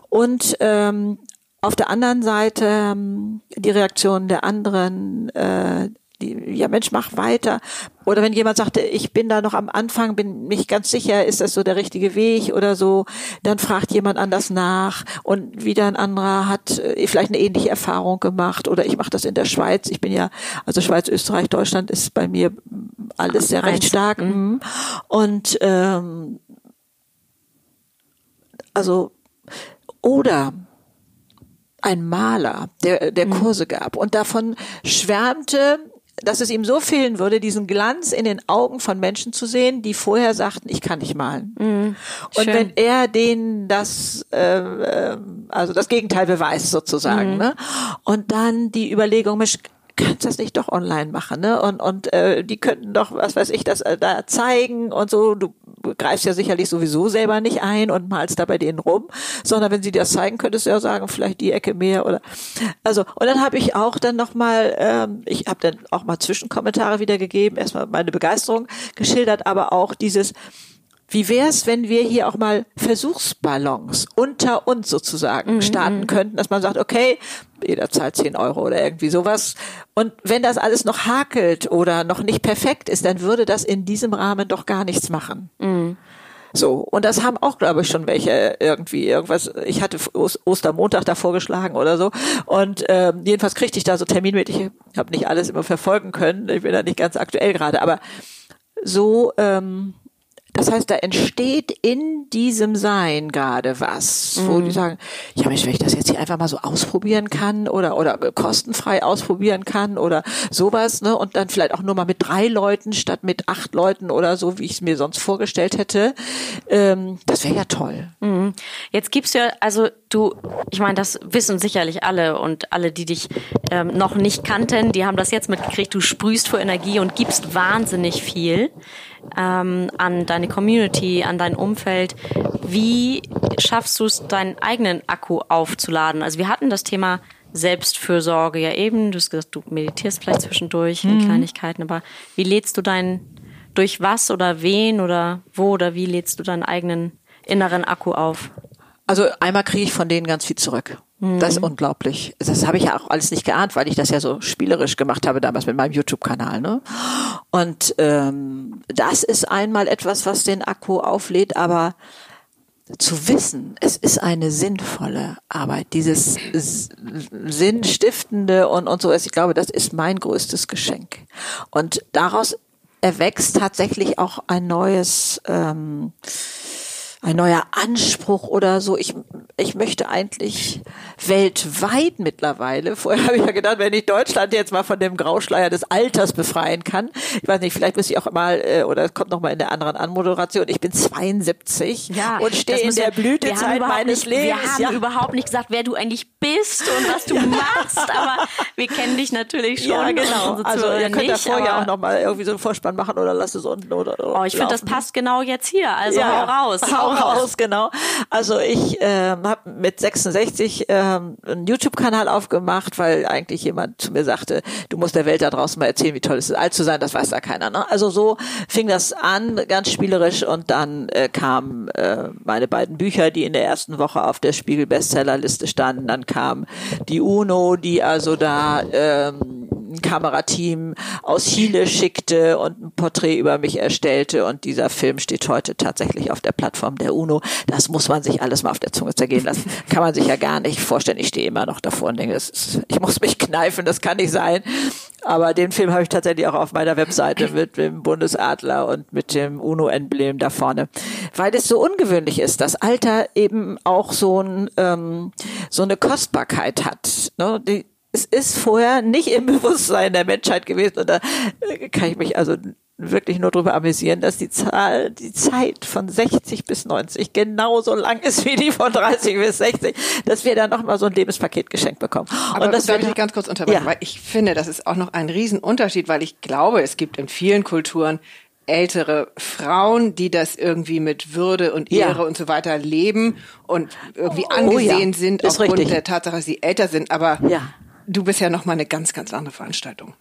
Und ähm, auf der anderen Seite ähm, die Reaktion der anderen, äh, die, ja Mensch, mach weiter. Oder wenn jemand sagte, ich bin da noch am Anfang, bin mich ganz sicher, ist das so der richtige Weg oder so, dann fragt jemand anders nach und wieder ein anderer hat äh, vielleicht eine ähnliche Erfahrung gemacht oder ich mache das in der Schweiz. Ich bin ja, also Schweiz, Österreich, Deutschland ist bei mir alles sehr recht stark. Mhm. Und ähm, also oder ein Maler, der, der mhm. Kurse gab und davon schwärmte, dass es ihm so fehlen würde, diesen Glanz in den Augen von Menschen zu sehen, die vorher sagten, ich kann nicht malen. Mhm. Und wenn er denen das, äh, äh, also das Gegenteil beweist sozusagen, mhm. ne? und dann die Überlegung, Mensch, kannst das nicht doch online machen, ne? Und und äh, die könnten doch, was weiß ich, das äh, da zeigen und so. Du greifst ja sicherlich sowieso selber nicht ein und malst da bei denen rum, sondern wenn sie dir das zeigen, könntest du ja sagen, vielleicht die Ecke mehr oder also. Und dann habe ich auch dann noch mal, ähm, ich habe dann auch mal Zwischenkommentare wiedergegeben, erstmal meine Begeisterung geschildert, aber auch dieses wie wär's, wenn wir hier auch mal Versuchsballons unter uns sozusagen mhm. starten mhm. könnten, dass man sagt, okay, jeder zahlt 10 Euro oder irgendwie sowas. Und wenn das alles noch hakelt oder noch nicht perfekt ist, dann würde das in diesem Rahmen doch gar nichts machen. Mhm. So, und das haben auch, glaube ich, schon welche irgendwie irgendwas. Ich hatte Ostermontag da vorgeschlagen oder so. Und ähm, jedenfalls kriegte ich da so terminmäßig, ich habe nicht alles immer verfolgen können, ich bin da nicht ganz aktuell gerade, aber so ähm, das heißt, da entsteht in diesem Sein gerade was, mhm. wo die sagen, ja Mensch, wenn ich das jetzt hier einfach mal so ausprobieren kann oder oder kostenfrei ausprobieren kann oder sowas, ne, und dann vielleicht auch nur mal mit drei Leuten statt mit acht Leuten oder so, wie ich es mir sonst vorgestellt hätte, ähm, das wäre ja toll. Mhm. Jetzt gibst du ja, also du, ich meine, das wissen sicherlich alle und alle, die dich ähm, noch nicht kannten, die haben das jetzt mitgekriegt. Du sprühst vor Energie und gibst wahnsinnig viel ähm, an deine Community, an dein Umfeld. Wie schaffst du es, deinen eigenen Akku aufzuladen? Also wir hatten das Thema Selbstfürsorge ja eben. Du hast gesagt, du meditierst vielleicht zwischendurch in mhm. Kleinigkeiten, aber wie lädst du deinen, durch was oder wen oder wo oder wie lädst du deinen eigenen inneren Akku auf? Also einmal kriege ich von denen ganz viel zurück. Das ist mhm. unglaublich. Das habe ich ja auch alles nicht geahnt, weil ich das ja so spielerisch gemacht habe damals mit meinem YouTube-Kanal. Ne? Und ähm, das ist einmal etwas, was den Akku auflädt, aber zu wissen, es ist eine sinnvolle Arbeit, dieses Sinnstiftende und, und so. Ich glaube, das ist mein größtes Geschenk. Und daraus erwächst tatsächlich auch ein neues ähm, ein neuer Anspruch oder so. Ich, ich möchte eigentlich weltweit mittlerweile, vorher habe ich ja gedacht, wenn ich Deutschland jetzt mal von dem Grauschleier des Alters befreien kann, ich weiß nicht, vielleicht müsste ich auch mal, äh, oder es kommt noch mal in der anderen Anmoderation, ich bin 72 ja, und stehe in der Blütezeit meines nicht, Lebens. Wir haben ja. überhaupt nicht gesagt, wer du eigentlich bist und was du ja. machst, aber wir kennen dich natürlich schon. Ja, genau. Also ihr könnt nicht, da vorher auch noch mal irgendwie so einen Vorspann machen oder lass es unten oder, oder Oh, ich finde, das passt genau jetzt hier, also hau raus. Hau raus, genau. Also ich äh, habe mit 66 äh, einen YouTube-Kanal aufgemacht, weil eigentlich jemand zu mir sagte, du musst der Welt da draußen mal erzählen, wie toll es ist, alt zu sein, das weiß da keiner. Ne? Also so fing das an, ganz spielerisch und dann äh, kamen äh, meine beiden Bücher, die in der ersten Woche auf der Spiegel-Bestsellerliste standen. Dann kam die UNO, die also da ähm, ein Kamerateam aus Chile schickte und ein Porträt über mich erstellte und dieser Film steht heute tatsächlich auf der Plattform der UNO. Das muss man sich alles mal auf der Zunge zergehen lassen. Kann man sich ja gar nicht vorstellen. Ich stehe immer noch davor und denke, ist, ich muss mich kneifen, das kann nicht sein. Aber den Film habe ich tatsächlich auch auf meiner Webseite mit dem Bundesadler und mit dem UNO-Emblem da vorne. Weil es so ungewöhnlich ist, dass Alter eben auch so, ein, ähm, so eine Kostbarkeit hat. Ne? Die, es ist vorher nicht im Bewusstsein der Menschheit gewesen und da äh, kann ich mich also wirklich nur darüber amüsieren, dass die Zahl, die Zeit von 60 bis 90 genauso lang ist wie die von 30 bis 60, dass wir da nochmal so ein Lebenspaket geschenkt bekommen. Aber und das darf ich ganz kurz unterbrechen, ja. weil ich finde, das ist auch noch ein Riesenunterschied, weil ich glaube, es gibt in vielen Kulturen ältere Frauen, die das irgendwie mit Würde und Ehre ja. und so weiter leben und irgendwie angesehen oh, ja. sind ist aufgrund richtig. der Tatsache, dass sie älter sind. Aber ja du bist ja noch mal eine ganz, ganz andere Veranstaltung.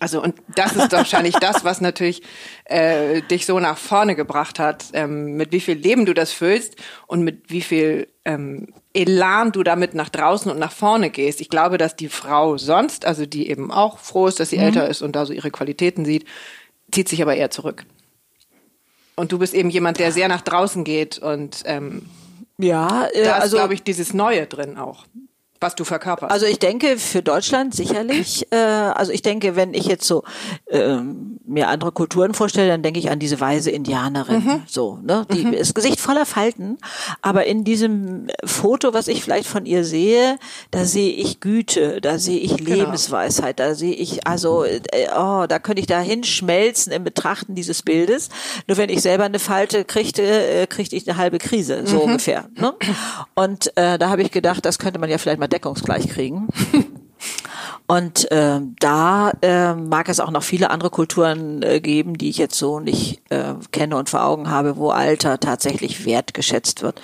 Also und das ist wahrscheinlich das, was natürlich äh, dich so nach vorne gebracht hat, ähm, mit wie viel Leben du das füllst und mit wie viel ähm, Elan du damit nach draußen und nach vorne gehst. Ich glaube, dass die Frau sonst, also die eben auch froh ist, dass sie mhm. älter ist und da so ihre Qualitäten sieht, zieht sich aber eher zurück. Und du bist eben jemand, der sehr nach draußen geht und ähm, ja, äh, da ist, also glaube ich, dieses Neue drin auch was du verkörperst. Also ich denke für Deutschland sicherlich. Äh, also ich denke, wenn ich jetzt so ähm, mir andere Kulturen vorstelle, dann denke ich an diese weise Indianerin. Mhm. So, ne? Die mhm. ist Gesicht voller Falten, aber in diesem Foto, was ich vielleicht von ihr sehe, da sehe ich Güte, da sehe ich genau. Lebensweisheit, da sehe ich also, äh, oh, da könnte ich da hinschmelzen im Betrachten dieses Bildes. Nur wenn ich selber eine Falte kriegte, äh, kriegte ich eine halbe Krise, so mhm. ungefähr. Ne? Und äh, da habe ich gedacht, das könnte man ja vielleicht mal deckungsgleich kriegen. Und äh, da äh, mag es auch noch viele andere Kulturen äh, geben, die ich jetzt so nicht äh, kenne und vor Augen habe, wo Alter tatsächlich wertgeschätzt wird.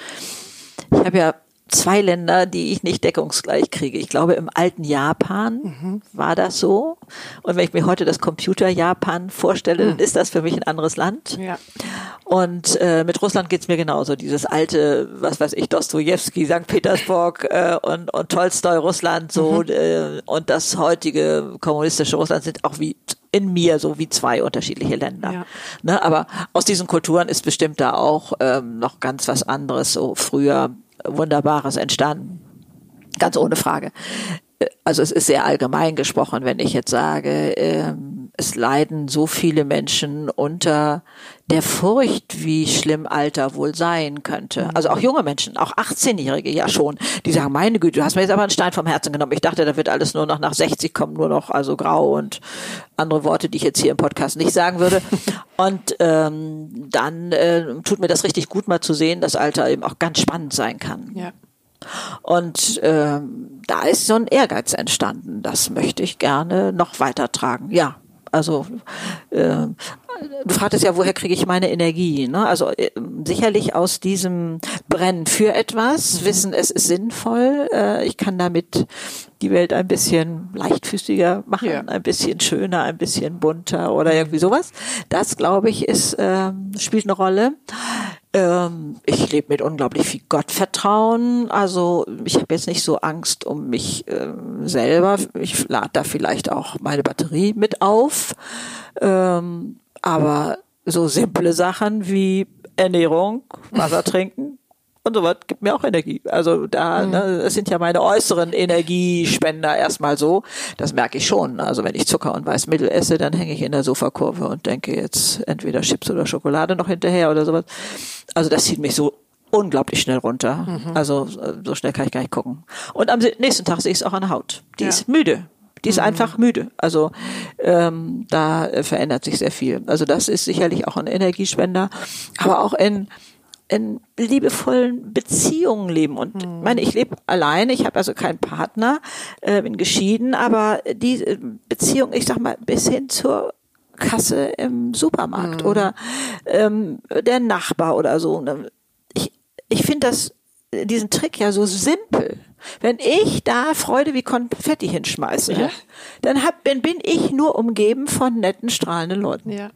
Ich habe ja zwei Länder, die ich nicht deckungsgleich kriege. Ich glaube, im alten Japan mhm. war das so. Und wenn ich mir heute das Computer Japan vorstelle, mhm. dann ist das für mich ein anderes Land. Ja. Und äh, mit Russland geht's mir genauso. Dieses alte, was weiß ich, Dostoevsky, St. Petersburg äh, und, und Tolstoi, Russland so mhm. äh, und das heutige kommunistische Russland sind auch wie in mir so wie zwei unterschiedliche Länder. Ja. Ne, aber aus diesen Kulturen ist bestimmt da auch ähm, noch ganz was anderes. So früher Wunderbares entstanden. Ganz ohne Frage. Also es ist sehr allgemein gesprochen, wenn ich jetzt sage, ähm, es leiden so viele Menschen unter der Furcht, wie schlimm Alter wohl sein könnte. Also auch junge Menschen, auch 18-Jährige ja schon, die sagen, meine Güte, du hast mir jetzt aber einen Stein vom Herzen genommen. Ich dachte, da wird alles nur noch nach 60 kommen, nur noch also grau und andere Worte, die ich jetzt hier im Podcast nicht sagen würde. Und ähm, dann äh, tut mir das richtig gut, mal zu sehen, dass Alter eben auch ganz spannend sein kann. Ja. Und ähm, da ist so ein Ehrgeiz entstanden. Das möchte ich gerne noch weitertragen. Ja, also äh, du fragtest ja, woher kriege ich meine Energie? Ne? Also äh, sicherlich aus diesem Brennen für etwas, wissen, es ist sinnvoll, äh, ich kann damit die Welt ein bisschen leichtfüßiger machen, ja. ein bisschen schöner, ein bisschen bunter oder irgendwie sowas. Das, glaube ich, ist äh, spielt eine Rolle. Ähm, ich lebe mit unglaublich viel Gottvertrauen. Also ich habe jetzt nicht so Angst um mich äh, selber. Ich lade da vielleicht auch meine Batterie mit auf. Ähm, aber so simple Sachen wie Ernährung, Wasser trinken und so was gibt mir auch Energie. Also da, mhm. ne, das sind ja meine äußeren Energiespender erstmal so. Das merke ich schon. Also wenn ich Zucker und Weißmittel esse, dann hänge ich in der Sofakurve und denke jetzt entweder Chips oder Schokolade noch hinterher oder sowas. Also das zieht mich so unglaublich schnell runter. Mhm. Also so schnell kann ich gar nicht gucken. Und am nächsten Tag sehe ich es auch an der Haut. Die ja. ist müde. Die ist mhm. einfach müde. Also ähm, da äh, verändert sich sehr viel. Also das ist sicherlich auch ein Energiespender, aber auch in in liebevollen Beziehungen leben. Und mhm. ich meine, ich lebe alleine, ich habe also keinen Partner, äh, bin geschieden, aber die äh, Beziehung, ich sag mal, bis hin zur Kasse im Supermarkt mhm. oder ähm, der Nachbar oder so. Ne? ich finde das, diesen Trick ja so simpel. Wenn ich da Freude wie Konfetti hinschmeiße, Ja. dann hab, bin, bin ich nur umgeben von netten, strahlenden Leuten. Ja.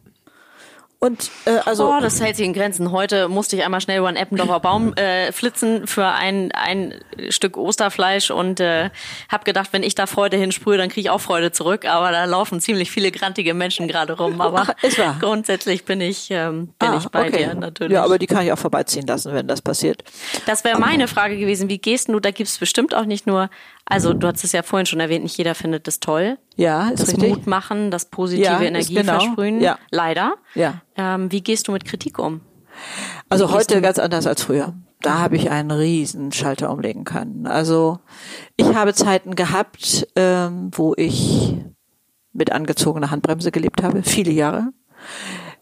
Und äh, also oh, das hält sich in Grenzen. Heute musste ich einmal schnell über einen Eppendorfer Baum äh, flitzen für ein, ein Stück Osterfleisch und äh, habe gedacht, wenn ich da Freude hinsprühe, dann kriege ich auch Freude zurück. Aber da laufen ziemlich viele grantige Menschen gerade rum. Aber Ach, ist wahr. grundsätzlich bin ich, ähm, bin Ah, ich bei okay. dir natürlich. Ja, aber die kann ich auch vorbeiziehen lassen, wenn das passiert. Das wäre meine Frage gewesen. Wie gehst du? Da gibt's bestimmt auch nicht nur, also du hast es ja vorhin schon erwähnt, nicht jeder findet das toll. Ja, ist Das richtig. Mut machen, das positive Ja, Energie genau. versprühen. Ja. Leider. Ja. Ähm, wie gehst du mit Kritik um? Also heute ganz anders als früher. Da habe ich einen riesen Schalter umlegen können. Also ich habe Zeiten gehabt, ähm, wo ich mit angezogener Handbremse gelebt habe, viele Jahre.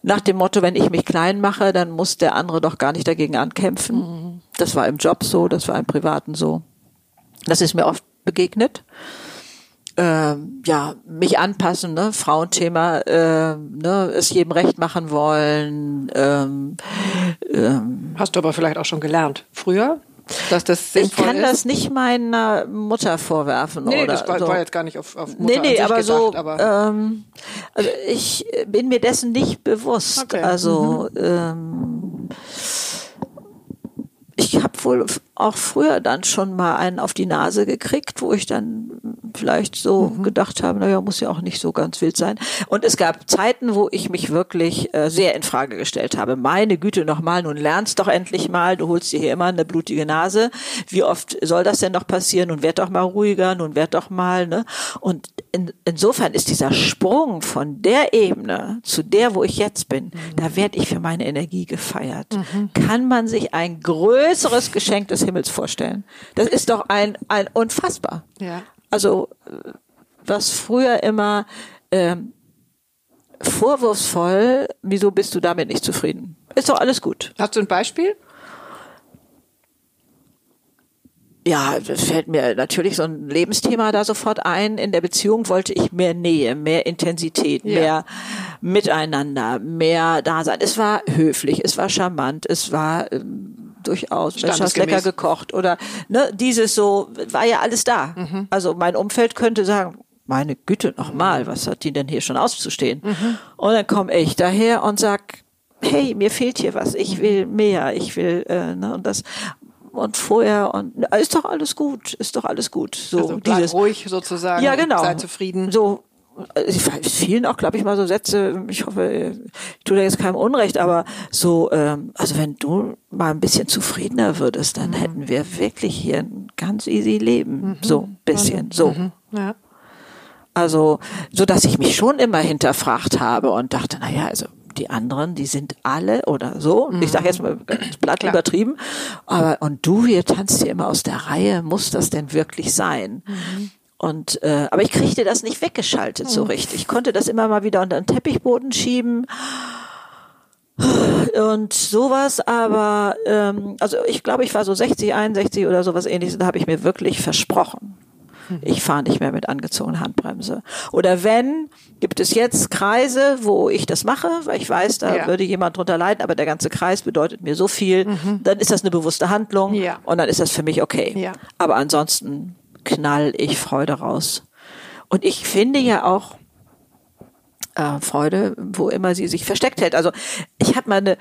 Nach dem Motto, wenn ich mich klein mache, dann muss der andere doch gar nicht dagegen ankämpfen. Das war im Job so, das war im Privaten so. Das ist mir oft begegnet. Ähm, ja, mich anpassen, ne, Frauenthema, ähm, ne, es jedem recht machen wollen, ähm, ähm, Hast du aber vielleicht auch schon gelernt. Früher? Dass das ich kann ist? das nicht meiner Mutter vorwerfen Nee, oder das war, so. war jetzt gar nicht auf, auf Mutter nee, nee, aber gedacht, so, aber ähm, also ich bin mir dessen nicht bewusst. Okay. Also ähm, ich habe wohl auch früher dann schon mal einen auf die Nase gekriegt, wo ich dann vielleicht so Mhm. gedacht habe, naja, muss ja auch nicht so ganz wild sein. Und es gab Zeiten, wo ich mich wirklich äh, sehr in Frage gestellt habe. Meine Güte, nochmal, nun lernst doch endlich mal, du holst dir hier immer eine blutige Nase. Wie oft soll das denn noch passieren? Nun werd doch mal ruhiger, nun werd doch mal, ne? Und in, insofern ist dieser Sprung von der Ebene zu der, wo ich jetzt bin, da werde ich für meine Energie gefeiert. Kann man sich ein größeres Geschenk des Himmels vorstellen? Das ist doch ein, ein unfassbar. ja. Also was früher immer ähm, vorwurfsvoll, wieso bist du damit nicht zufrieden? Ist doch alles gut. Hast du ein Beispiel? Ja, das fällt mir natürlich so ein Lebensthema da sofort ein. In der Beziehung wollte ich mehr Nähe, mehr Intensität, Ja. mehr Miteinander, mehr Dasein. Es war höflich, es war charmant, es war ähm, durchaus, Mensch, hast lecker gekocht oder ne, dieses so, war ja alles da. Mhm. Also mein Umfeld könnte sagen, meine Güte, nochmal, was hat die denn hier schon auszustehen? Mhm. Und dann komme ich daher und sag, hey, mir fehlt hier was, ich will mehr, ich will, äh, ne, und das, und vorher, und ist doch alles gut, ist doch alles gut. So, Also bleib dieses, ruhig sozusagen. ja, genau. Sei zufrieden. So, es fielen auch, glaube ich, mal so Sätze, ich hoffe, ich tue da jetzt keinem Unrecht, aber so, ähm, also wenn du mal ein bisschen zufriedener würdest, Mhm. dann hätten wir wirklich hier ein ganz easy Leben. So, ein bisschen, so. Ja. Also, so dass ich mich schon immer hinterfragt habe und dachte, na ja, also die anderen, die sind alle oder so. Ich sage jetzt mal ganz platt Klar. übertrieben, aber und du hier tanzt hier immer aus der Reihe, muss das denn wirklich sein? Und äh, aber ich kriegte das nicht weggeschaltet so richtig. Ich konnte das immer mal wieder unter den Teppichboden schieben und sowas, aber ähm, also ich glaube, ich war so 60, 61 oder sowas ähnliches, da habe ich mir wirklich versprochen. Ich fahre nicht mehr mit angezogener Handbremse. Oder wenn, gibt es jetzt Kreise, wo ich das mache, weil ich weiß, da Ja. würde jemand drunter leiden, aber der ganze Kreis bedeutet mir so viel, dann ist das eine bewusste Handlung Ja. und dann ist das für mich okay. Ja. Aber ansonsten knall ich Freude raus. Und ich finde ja auch, äh, Freude, wo immer sie sich versteckt hält. Also ich habe mal eine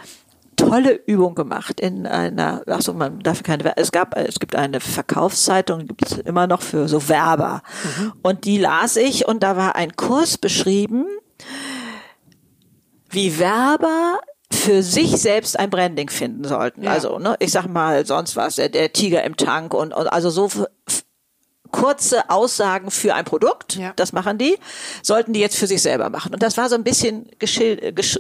tolle Übung gemacht in einer, ach so, man darf keine, es gab, es gibt eine Verkaufszeitung, gibt es immer noch für so Werber. Und die las ich und da war ein Kurs beschrieben, wie Werber für sich selbst ein Branding finden sollten. Ja. Also, ne, ich sag mal, sonst was, der, der Tiger im Tank und, und also so kurze Aussagen für ein Produkt, Ja. das machen die, sollten die jetzt für sich selber machen. Und das war so ein bisschen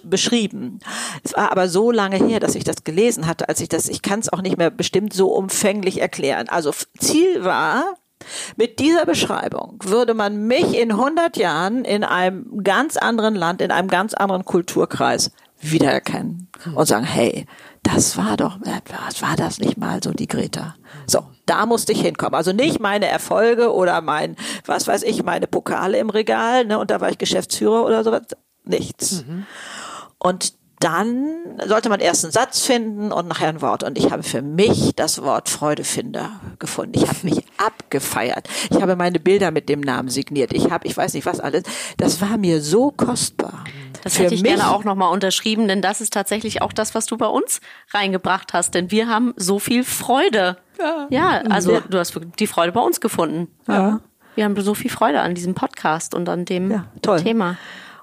beschrieben. Es war aber so lange her, dass ich das gelesen hatte, als ich das, ich kann es auch nicht mehr bestimmt so umfänglich erklären. Also Ziel war, mit dieser Beschreibung würde man mich in 100 Jahren in einem ganz anderen Land, in einem ganz anderen Kulturkreis wiedererkennen und sagen, hey, das war doch, äh, was war das nicht mal so die Greta? So, da musste ich hinkommen. Also nicht meine Erfolge oder mein, was weiß ich, meine Pokale im Regal, ne, und da war ich Geschäftsführer oder sowas. Nichts. Und dann sollte man erst einen Satz finden und nachher ein Wort. Und ich habe für mich das Wort Freudefinder gefunden. Ich habe mich abgefeiert. Ich habe meine Bilder mit dem Namen signiert. Ich habe, ich weiß nicht was alles. Das war mir so kostbar. Das für hätte ich mich, gerne auch nochmal unterschrieben, denn das ist tatsächlich auch das, was du bei uns reingebracht hast. Denn wir haben so viel Freude. Ja, ja also Ja. du hast die Freude bei uns gefunden. Ja. Wir haben so viel Freude an diesem Podcast und an dem Ja, toll. Thema.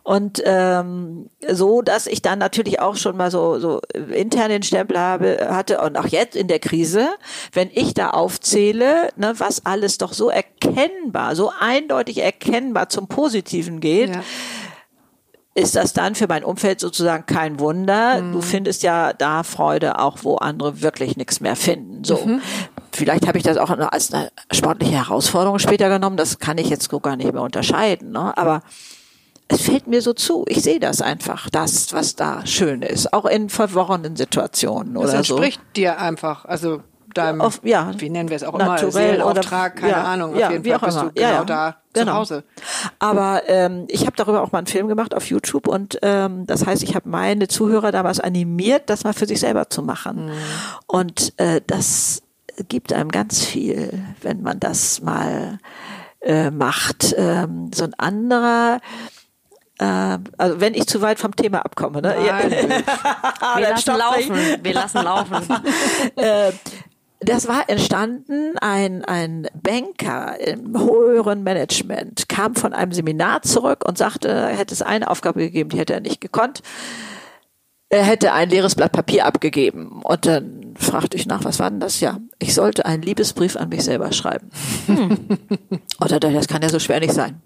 Und ähm, so, dass ich dann natürlich auch schon mal so, so intern den Stempel habe, hatte und auch jetzt in der Krise, wenn ich da aufzähle, ne, was alles doch so erkennbar, so eindeutig erkennbar zum Positiven geht, Ja. ist das dann für mein Umfeld sozusagen kein Wunder. Du findest ja da Freude auch, wo andere wirklich nichts mehr finden. So. Vielleicht habe ich das auch als eine sportliche Herausforderung später genommen. Das kann ich jetzt so gar nicht mehr unterscheiden. Ne? Aber es fällt mir so zu. Ich sehe das einfach, das, was da schön ist. Auch in verworrenen Situationen Das oder so. entspricht dir einfach, also deinem, Auf- ja, wie nennen wir es auch immer, Seelenauftrag, keine ja, Ahnung, ja, auf jeden wie Fall auch bist immer. du genau Ja, ja. da Genau. zu Hause. Aber ähm, ich habe darüber auch mal einen Film gemacht auf YouTube und ähm, das heißt, ich habe meine Zuhörer damals animiert, das mal für sich selber zu machen. Und äh, das gibt einem ganz viel, wenn man das mal äh, macht. Ähm, so ein anderer also wenn ich zu weit vom Thema abkomme, ne? Nein, Wir Dann lassen laufen. Wir lassen laufen. Äh, das war entstanden, ein, ein Banker im höheren Management kam von einem Seminar zurück und sagte, er hätte es eine Aufgabe gegeben, die hätte er nicht gekonnt. Er hätte ein leeres Blatt Papier abgegeben. Und dann fragte ich nach, was war denn das? Ja, ich sollte einen Liebesbrief an mich selber schreiben. Und da dachte ich, das kann ja so schwer nicht sein.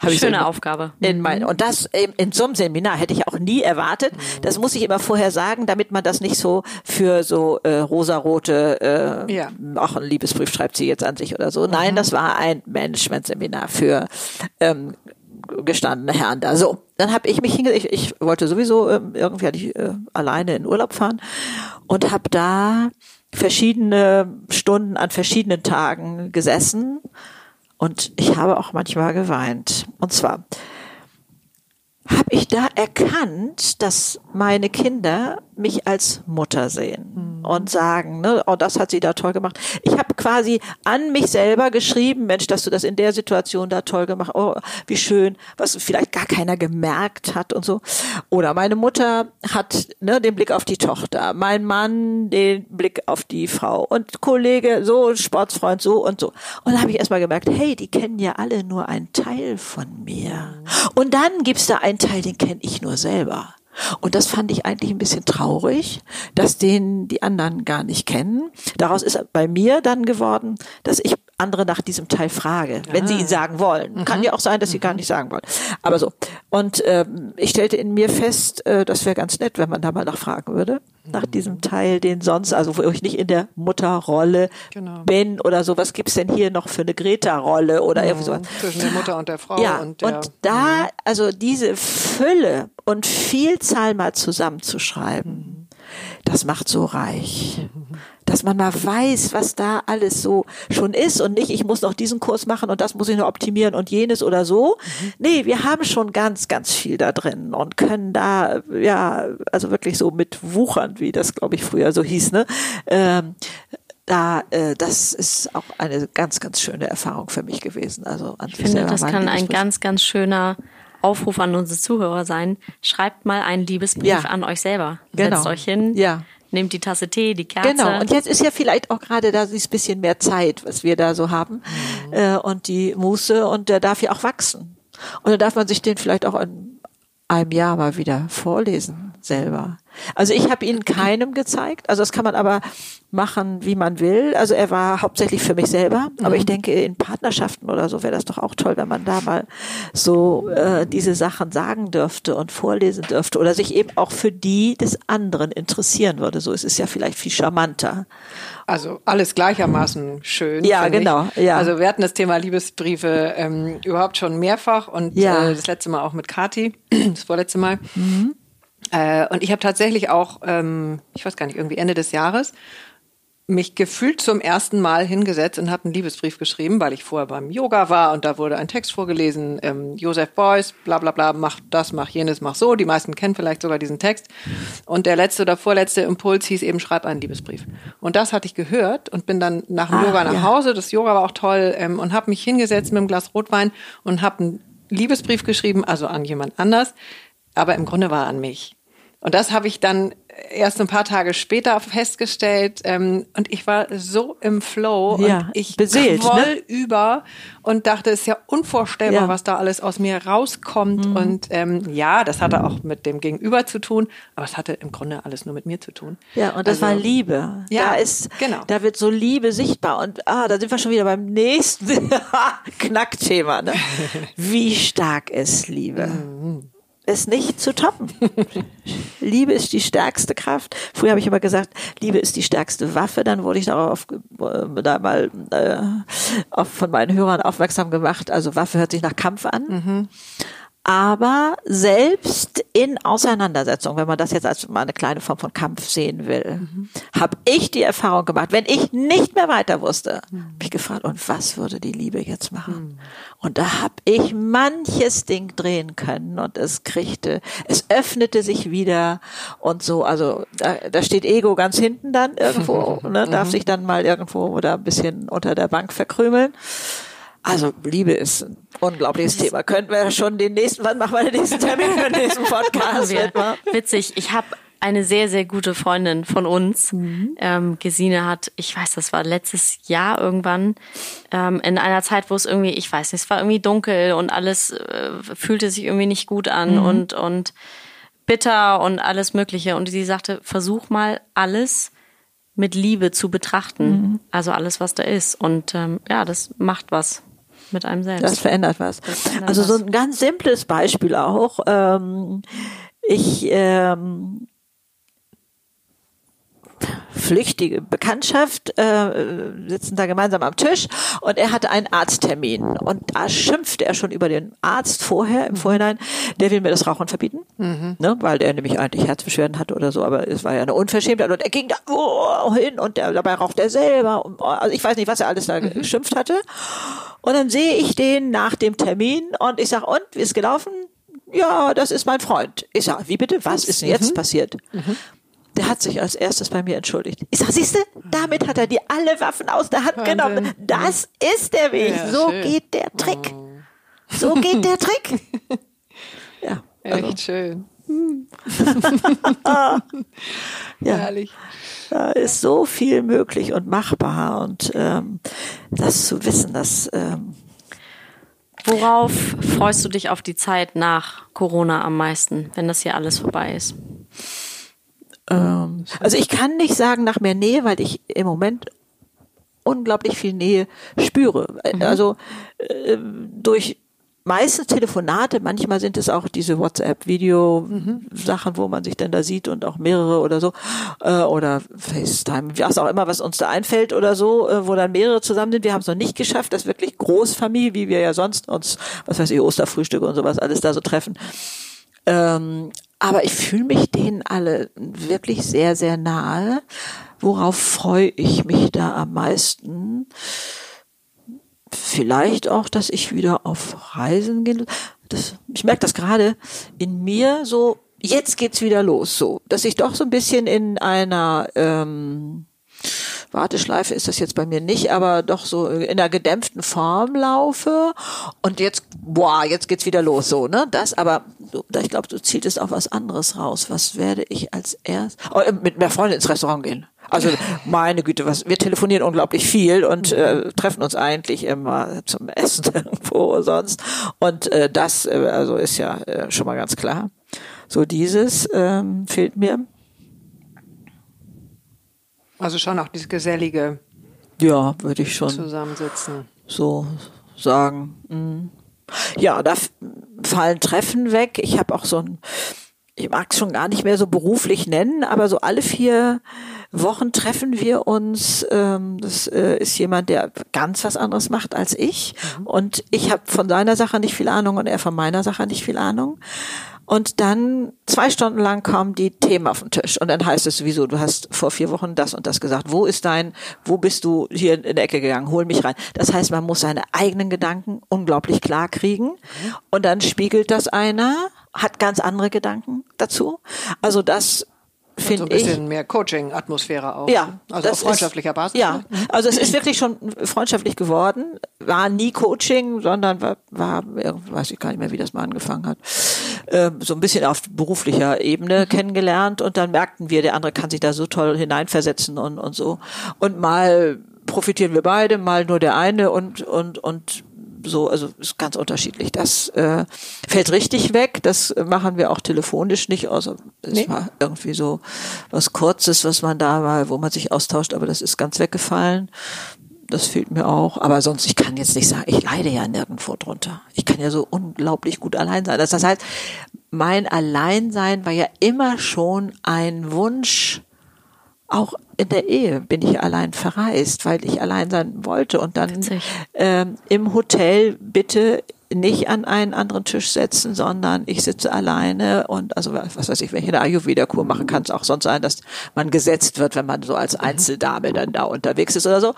Hab Schöne in- Aufgabe. in mein, und das in, in so einem Seminar hätte ich auch nie erwartet. Das muss ich immer vorher sagen, damit man das nicht so für so äh, rosarote, äh, Ja. auch ein Liebesbrief schreibt sie jetzt an sich oder so. Nein, das war ein Management-Seminar für ähm, gestandene Herren da. So, dann habe ich mich hinge... Ich, ich wollte sowieso ähm, irgendwie ich, äh, alleine in Urlaub fahren und habe da verschiedene Stunden an verschiedenen Tagen gesessen und ich habe auch manchmal geweint. Und zwar habe ich da erkannt, dass meine Kinder mich als Mutter sehen und sagen, ne, oh, das hat sie da toll gemacht. Ich habe quasi an mich selber geschrieben, Mensch, dass du das in der Situation da toll gemacht, oh, wie schön, was vielleicht gar keiner gemerkt hat und so. Oder meine Mutter hat ne, den Blick auf die Tochter, mein Mann den Blick auf die Frau und Kollege so, Sportsfreund so und so. Und da habe ich erstmal gemerkt, hey, die kennen ja alle nur einen Teil von mir. Und dann gibt's da einen Teil, den kenne ich nur selber. Und das fand ich eigentlich ein bisschen traurig, dass den die anderen gar nicht kennen. Daraus ist bei mir dann geworden, dass ich andere nach diesem Teil frage, wenn sie ihn sagen wollen. Kann ja auch sein, dass sie gar nicht sagen wollen. Aber so. Und ähm, ich stellte in mir fest, äh, das wäre ganz nett, wenn man da mal nachfragen würde, nach diesem Teil, den sonst, also wo ich nicht in der Mutterrolle Genau. bin oder so, was gibt's denn hier noch für eine Greta-Rolle oder irgendwie sowas. Zwischen der Mutter und der Frau Ja, und der. da, also diese Fülle und Vielzahl mal zusammenzuschreiben, das macht so reich. Dass man mal weiß, was da alles so schon ist und nicht, ich muss noch diesen Kurs machen und das muss ich noch optimieren und jenes oder so. Nee, wir haben schon ganz, ganz viel da drin und können da, ja, also wirklich so mit wuchern, wie das, glaube ich, früher so hieß, ne? Ähm, da, äh, das ist auch eine ganz, ganz schöne Erfahrung für mich gewesen. Also an Ich finde, das kann ein ganz, ganz schöner Aufruf an unsere Zuhörer sein. Schreibt mal einen Liebesbrief Ja. an euch selber. Genau. Setzt euch hin, Ja. nehmt die Tasse Tee, die Kerze. Genau. Und jetzt ist ja vielleicht auch gerade da dieses bisschen mehr Zeit, was wir da so haben, äh, und die Muße, und der darf ja auch wachsen. Und da darf man sich den vielleicht auch in einem Jahr mal wieder vorlesen selber. Also ich habe ihn keinem gezeigt. Also das kann man aber machen, wie man will. Also er war hauptsächlich für mich selber. Aber ich denke, in Partnerschaften oder so wäre das doch auch toll, wenn man da mal so äh, diese Sachen sagen dürfte und vorlesen dürfte oder sich eben auch für die des anderen interessieren würde. So ist es ja vielleicht viel charmanter. Also alles gleichermaßen schön. Ja, genau, Ich. ja. Also wir hatten das Thema Liebesbriefe ähm, überhaupt schon mehrfach und Ja. äh, das letzte Mal auch mit Kati, das vorletzte Mal. Mhm. Äh, und ich habe tatsächlich auch, ähm, ich weiß gar nicht, irgendwie Ende des Jahres mich gefühlt zum ersten Mal hingesetzt und habe einen Liebesbrief geschrieben, weil ich vorher beim Yoga war und da wurde ein Text vorgelesen, ähm, Joseph Beuys, bla bla bla, mach das, mach jenes, mach so. Die meisten kennen vielleicht sogar diesen Text. Und der letzte oder vorletzte Impuls hieß eben, schreib einen Liebesbrief. Und das hatte ich gehört und bin dann nach dem ah, Yoga nach ja. Hause. Das Yoga war auch toll ähm, und habe mich hingesetzt mit einem Glas Rotwein und habe einen Liebesbrief geschrieben, also an jemand anders. Aber im Grunde war er an mich. Und das habe ich dann erst ein paar Tage später festgestellt ähm, und ich war so im Flow ja, und ich beseelt, voll ne? über und dachte, es ist ja unvorstellbar, ja. was da alles aus mir rauskommt mhm. und ähm, ja, das hatte auch mit dem Gegenüber zu tun, aber es hatte im Grunde alles nur mit mir zu tun. Ja, und das also, war Liebe. Ja, da ist, genau. da wird so Liebe sichtbar und ah, da sind wir schon wieder beim nächsten Knackthema. Ne? Wie stark ist Liebe? Mhm ist nicht zu toppen. Liebe ist die stärkste Kraft. Früher habe ich immer gesagt, Liebe ist die stärkste Waffe. Dann wurde ich darauf äh, da mal äh, auf, von meinen Hörern aufmerksam gemacht. Also Waffe hört sich nach Kampf an. Mhm. Aber selbst in Auseinandersetzung, wenn man das jetzt als mal eine kleine Form von Kampf sehen will, mhm. habe ich die Erfahrung gemacht, wenn ich nicht mehr weiter wusste, mhm. habe ich gefragt, und was würde die Liebe jetzt machen? Mhm. Und da habe ich manches Ding drehen können und es kriegte, es öffnete sich wieder und so. Also da, da steht Ego ganz hinten dann irgendwo, ne, darf mhm. sich dann mal irgendwo oder ein bisschen unter der Bank verkrümeln. Also Liebe ist ein unglaubliches Thema. Könnten wir schon den nächsten, wann machen wir den nächsten Termin für den nächsten Podcast? Witzig, ich habe eine sehr, sehr gute Freundin von uns. Mhm. Ähm, Gesine hat, ich weiß, das war letztes Jahr irgendwann, ähm, in einer Zeit, wo es irgendwie, ich weiß nicht, es war irgendwie dunkel und alles äh, fühlte sich irgendwie nicht gut an mhm. und, und bitter und alles Mögliche. Und sie sagte, versuch mal alles mit Liebe zu betrachten. Mhm. Also alles, was da ist. Und ähm, ja, das macht was mit einem selbst. Das verändert was. Das verändert also so ein ganz simples Beispiel auch. Ähm, ich ähm, flüchtige Bekanntschaft, äh, sitzen da gemeinsam am Tisch und er hatte einen Arzttermin und da schimpfte er schon über den Arzt vorher, im Vorhinein, der will mir das Rauchen verbieten, mhm. ne, weil der nämlich eigentlich Herzbeschwerden hatte oder so, aber es war ja eine Unverschämtheit und er ging da oh, hin und der, dabei raucht er selber, und, also ich weiß nicht, was er alles da mhm. geschimpft hatte und dann sehe ich den nach dem Termin und ich sage, und, wie ist gelaufen? Ja, das ist mein Freund. Ich sage, wie bitte, was ist denn jetzt mhm. passiert? Mhm der hat sich als erstes bei mir entschuldigt. Ich sag, siehste, damit hat er die alle Waffen aus der Hand Wahnsinn. genommen. Das ist der Weg. Ja, so schön. geht der Trick. So geht der Trick. Ja. Also. Echt schön. ja. Herrlich. Da ist so viel möglich und machbar und ähm, das zu wissen, dass ähm, Worauf freust du dich auf die Zeit nach Corona am meisten, wenn das hier alles vorbei ist? Ähm, also ich kann nicht sagen nach mehr Nähe, weil ich im Moment unglaublich viel Nähe spüre. Mhm. Also äh, durch meistens Telefonate, manchmal sind es auch diese WhatsApp-Video-Sachen, wo man sich dann da sieht und auch mehrere oder so, äh, oder FaceTime, was auch immer, was uns da einfällt oder so, äh, wo dann mehrere zusammen sind. Wir haben es noch nicht geschafft, das wirklich Großfamilie, wie wir ja sonst uns, was weiß ich, Osterfrühstücke und sowas alles da so treffen. Ähm, aber ich fühle mich denen alle wirklich sehr, sehr nahe. Worauf freue ich mich da am meisten? Vielleicht auch, dass ich wieder auf Reisen gehe. Das, ich merke das gerade in mir so, jetzt geht's wieder los, so, dass ich doch so ein bisschen in einer ähm, Warteschleife ist das jetzt bei mir nicht, aber doch so in einer gedämpften Form laufe und jetzt, boah, jetzt geht's wieder los, so, ne? Das, aber ich glaube, du zielt auf was anderes raus. Was werde ich als erst? Oh, mit mehr Freunden ins Restaurant gehen. Also meine Güte, was wir telefonieren unglaublich viel und äh, treffen uns eigentlich immer zum Essen irgendwo sonst. Und äh, das äh, also ist ja äh, schon mal ganz klar. So dieses ähm, fehlt mir. Also schon auch dieses gesellige. Ja, würde ich schon. Zusammensitzen. So sagen. Mhm. Ja, da fallen Treffen weg. Ich habe auch so ein, ich mag es schon gar nicht mehr so beruflich nennen, aber so alle vier Wochen treffen wir uns. Ähm, das äh, ist jemand, der ganz was anderes macht als ich. Mhm. Und ich habe von seiner Sache nicht viel Ahnung und er von meiner Sache nicht viel Ahnung. Und dann zwei Stunden lang kommen die Themen auf den Tisch. Und dann heißt es, wieso, du hast vor vier Wochen das und das gesagt. Wo ist dein, wo bist du hier in der Ecke gegangen? Hol mich rein. Das heißt, man muss seine eigenen Gedanken unglaublich klar kriegen. Und dann spiegelt das einer, hat ganz andere Gedanken dazu. Also das finde so ein ich. bisschen mehr Coaching-Atmosphäre auch. Ja, Also auf freundschaftlicher ist, Basis. Ja, ne? also es ist wirklich schon freundschaftlich geworden. War nie Coaching, sondern war, war weiß ich gar nicht mehr, wie das mal angefangen hat. Ähm, so ein bisschen auf beruflicher Ebene kennengelernt und dann merkten wir, der andere kann sich da so toll hineinversetzen und, und so. Und mal profitieren wir beide, mal nur der eine und, und, und so, also ist ganz unterschiedlich. Das äh, fällt richtig weg. Das machen wir auch telefonisch nicht. Also das Nee. war irgendwie so was Kurzes, was man da mal, wo man sich austauscht, aber das ist ganz weggefallen. Das fehlt mir auch. Aber sonst, ich kann jetzt nicht sagen, ich leide ja nirgendwo drunter. Ich kann ja so unglaublich gut allein sein. Das, heißt, mein Alleinsein war ja immer schon ein Wunsch, auch in der Ehe bin ich allein verreist, weil ich allein sein wollte und dann ähm, im Hotel bitte nicht an einen anderen Tisch setzen, sondern ich sitze alleine und also was weiß ich, wenn ich eine Ayurveda-Kur mache, kann es auch sonst sein, dass man gesetzt wird, wenn man so als Einzeldame dann da unterwegs ist oder so.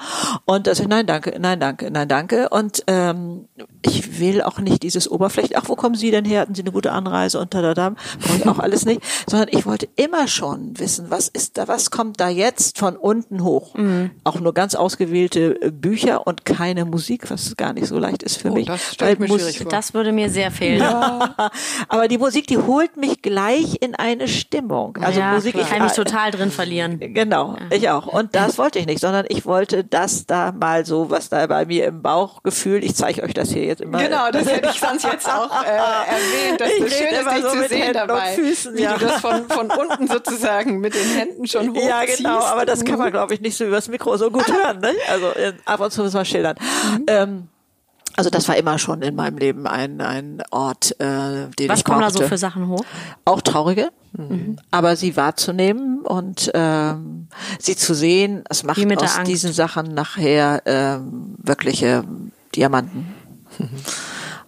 Und das nein, danke, nein, danke, nein, danke. Und ähm, ich will auch nicht dieses Oberfläche, ach, wo kommen Sie denn her? Hatten Sie eine gute Anreise und da, da, da, brauche ich auch alles nicht, sondern ich wollte immer schon wissen, was ist da, was kommt da jetzt von unten hoch? Auch nur ganz ausgewählte äh, Bücher und keine Musik, was gar nicht so leicht ist für Oh, mich. das Weil Schwierig vor. Das würde mir sehr fehlen. aber die Musik, die holt mich gleich in eine Stimmung. Also ja, Musik, ich kann mich total drin verlieren. Genau, ich auch. Und das wollte ich nicht, sondern ich wollte das da mal so, was da bei mir im Bauchgefühl, ich zeige euch das hier jetzt immer. Genau, das hätte ich sonst jetzt auch äh, erwähnt. Das Ich ist schön, ist, immer dich so zu mit sehen Händen dabei. Füßen, wie ja. du das von, von unten sozusagen mit den Händen schon hochziehst. Ja, genau, aber das kann man, glaube ich, nicht so übers Mikro so gut hören. Ne? Also ab und zu muss man schildern. Mhm. Ähm, also das war immer schon in meinem Leben ein, ein Ort, äh, den Was ich kommen da so für Sachen hoch? auch traurige, aber sie wahrzunehmen und ähm, sie zu sehen, es macht aus Angst. diesen Sachen nachher ähm, wirkliche Diamanten.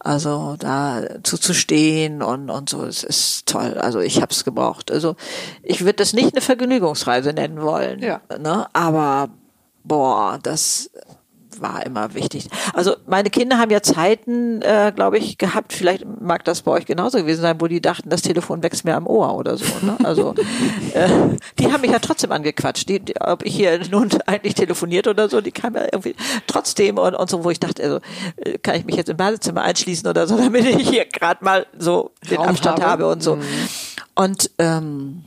Also da zuzustehen und, und so, es ist toll. Also ich habe es gebraucht. Also ich würde das nicht eine Vergnügungsreise nennen wollen, Ja. ne? aber boah, das war immer wichtig. Also meine Kinder haben ja Zeiten, äh, glaube ich, gehabt, vielleicht mag das bei euch genauso gewesen sein, wo die dachten, das Telefon wächst mir am Ohr oder so. Ne? Also äh, die haben mich ja trotzdem angequatscht, die, die, ob ich hier nun eigentlich telefoniert oder so, die kamen ja irgendwie trotzdem und, und so, wo ich dachte, also äh, kann ich mich jetzt im Badezimmer einschließen oder so, damit ich hier gerade mal so den Raum Abstand habe. habe, und so. Und ähm,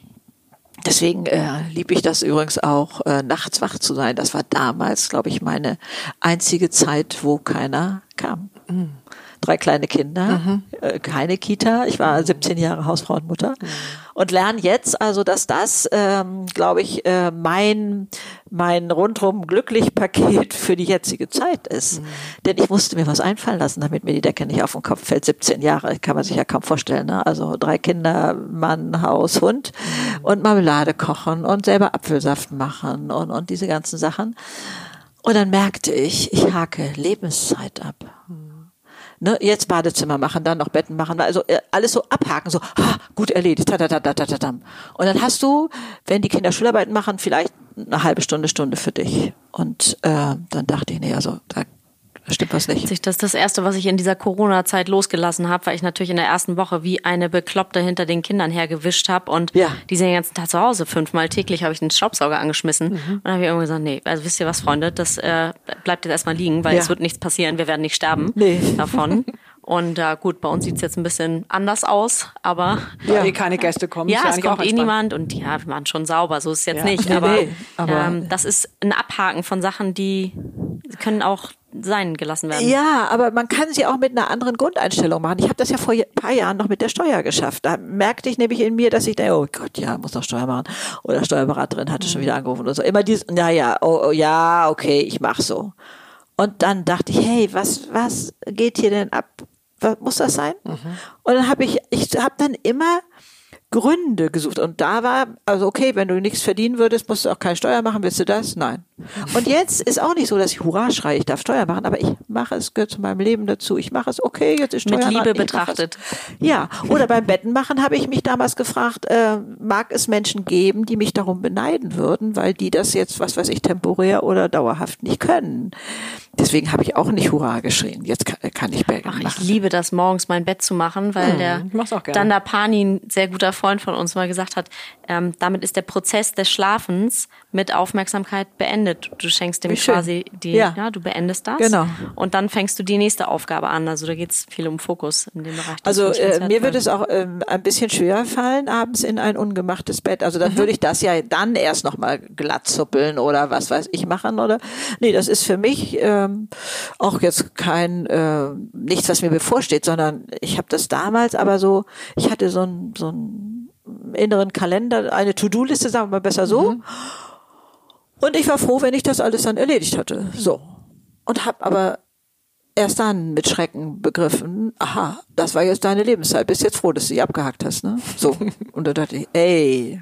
Deswegen äh, lieb ich das übrigens auch, äh, nachts wach zu sein. Das war damals, glaube ich, meine einzige Zeit, wo keiner kam. Drei kleine Kinder, äh, keine Kita. Ich war 17 Jahre Hausfrau und Mutter und lerne jetzt also, dass das, ähm, glaube ich, äh, mein mein rundrum glücklich Paket für die jetzige Zeit ist. Denn ich musste mir was einfallen lassen, damit mir die Decke nicht auf den Kopf fällt. 17 Jahre, kann man sich ja kaum vorstellen. Ne? Also drei Kinder, Mann, Haus, Hund und Marmelade kochen und selber Apfelsaft machen und, und diese ganzen Sachen. Und dann merkte ich, ich hake Lebenszeit ab. Ne, jetzt Badezimmer machen, dann noch Betten machen, also äh, alles so abhaken, so ha, gut erledigt. Ta, ta, ta, ta, ta, ta. Und dann hast du, wenn die Kinder Schularbeiten machen, vielleicht eine halbe Stunde, Stunde für dich. Und äh, dann dachte ich, nee, also da stimmt was nicht. Das ist das Erste, was ich in dieser Corona-Zeit losgelassen habe, weil ich natürlich in der ersten Woche wie eine Bekloppte hinter den Kindern hergewischt habe und Ja. die sind den ganzen Tag zu Hause. Fünfmal täglich habe ich den Staubsauger angeschmissen und dann habe ich irgendwann gesagt, nee, also wisst ihr was, Freunde, das äh, bleibt jetzt erstmal liegen, weil Ja. es wird nichts passieren, wir werden nicht sterben Nee. davon. Und äh, gut, bei uns sieht's jetzt ein bisschen anders aus, aber Weil eh keine Gäste kommen. ist ja, es kommt auch eh entspannt. niemand und ja, wir machen schon sauber, so ist es jetzt Ja. nicht. Nee, aber nee, aber- ähm, das ist ein Abhaken von Sachen, die können auch sein gelassen werden. Ja, aber man kann sie auch mit einer anderen Grundeinstellung machen. Ich habe das ja vor ein paar Jahren noch mit der Steuer geschafft. Da merkte ich nämlich in mir, dass ich denke, oh Gott, ja, muss noch Steuer machen. Oder Steuerberaterin hatte schon wieder angerufen oder so. Immer dieses, na ja, oh, oh ja, okay, ich mach so. Und dann dachte ich, hey, was, was geht hier denn ab? Was, muss das sein? Und dann habe ich, ich habe dann immer Gründe gesucht. Und da war, also okay, wenn du nichts verdienen würdest, musst du auch keine Steuer machen. Willst du das? Nein. Und jetzt ist auch nicht so, dass ich Hurra schreie, ich darf Steuer machen, aber ich mache es, gehört zu meinem Leben dazu. Ich mache es, okay, jetzt ist Steuer Mit Liebe betrachtet. Ja, oder beim Betten machen habe ich mich damals gefragt, äh, mag es Menschen geben, die mich darum beneiden würden, weil die das jetzt, was weiß ich, temporär oder dauerhaft nicht können. Deswegen habe ich auch nicht Hurra geschrien. Jetzt kann, kann ich Betten Ach, ich liebe das, morgens mein Bett zu machen, weil der ich mach's auch gerne. Danda Pani, ein sehr guter Freund von uns, mal gesagt hat, ähm, damit ist der Prozess des Schlafens mit Aufmerksamkeit beendet. Du schenkst dem quasi die, Ja. ja. du beendest das. Genau. Und dann fängst du die nächste Aufgabe an. Also da geht's viel um Fokus in dem Bereich. Also äh, mir würde es auch ähm, ein bisschen schwer fallen, abends in ein ungemachtes Bett. Also dann würde ich das ja dann erst nochmal glatt zuppeln oder was weiß ich machen oder. Nee, das ist für mich ähm, auch jetzt kein äh, nichts, was mir bevorsteht, sondern ich habe das damals aber so, ich hatte so ein so ein inneren Kalender, eine To-Do-Liste, sagen wir mal besser so. Und ich war froh, wenn ich das alles dann erledigt hatte. So. Und habe aber erst dann mit Schrecken begriffen, aha, das war jetzt deine Lebenszeit. Bist jetzt froh, dass du sie abgehakt hast, ne? So. Und da dachte ich, ey,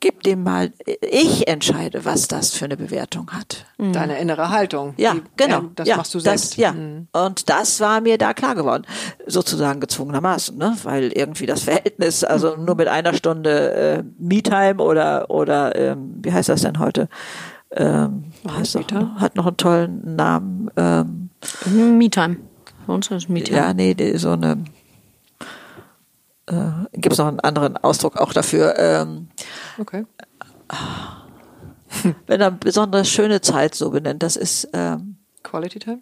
gib dem mal, ich entscheide, was das für eine Bewertung hat. Deine innere Haltung. Ja, Die- genau. ähm, Das ja, machst du das, selbst. ja. Mhm. Und das war mir da klar geworden. Sozusagen gezwungenermaßen, ne? Weil irgendwie das Verhältnis, also nur mit einer Stunde äh, Me-Time oder, oder ähm, wie heißt das denn heute? Ähm, heißt doch, Me-Time? hat noch einen tollen Namen. Ähm, Me-Time. Für uns ist Me-Time. ja, nee, die, so eine äh, gibt es noch einen anderen Ausdruck auch dafür, ähm, Okay. wenn er besonders schöne Zeit so benennt, das ist ähm, Quality Time?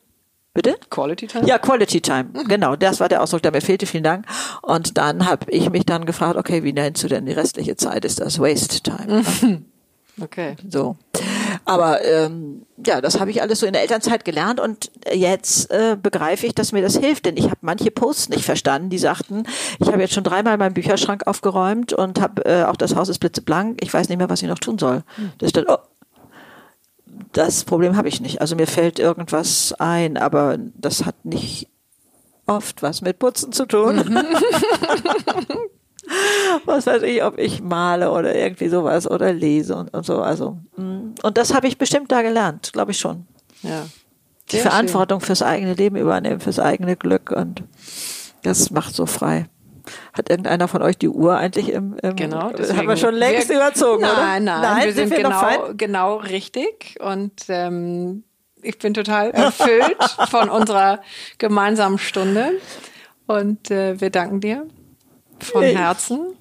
bitte? Quality Time? Ja, Quality Time. Genau, das war der Ausdruck, der mir fehlte. Vielen Dank. Und dann habe ich mich dann gefragt, okay, wie nennst du denn die restliche Zeit? Ist das Waste Time? Okay. So. Aber ähm, ja, das habe ich alles so in der Elternzeit gelernt und jetzt äh, begreife ich, dass mir das hilft, denn ich habe manche Posts nicht verstanden, die sagten, ich habe jetzt schon dreimal meinen Bücherschrank aufgeräumt und habe äh, auch das Haus ist blitzeblank, ich weiß nicht mehr, was ich noch tun soll. Da steht, oh, das Problem habe ich nicht. Also mir fällt irgendwas ein, aber das hat nicht oft was mit Putzen zu tun. was weiß ich, ob ich male oder irgendwie sowas oder lese und, und so. Also mm. und das habe ich bestimmt da gelernt, glaube ich schon. Ja. Die Sehr Verantwortung fürs eigene Leben übernehmen, fürs eigene Glück und das macht so frei. Hat irgendeiner von euch die Uhr eigentlich im, im Genau, haben deswegen- wir schon längst wir, überzogen, nein, oder? Nein, wir sind, noch genau, fein? genau richtig und ähm, ich bin total erfüllt von unserer gemeinsamen Stunde und äh, wir danken dir von Herzen,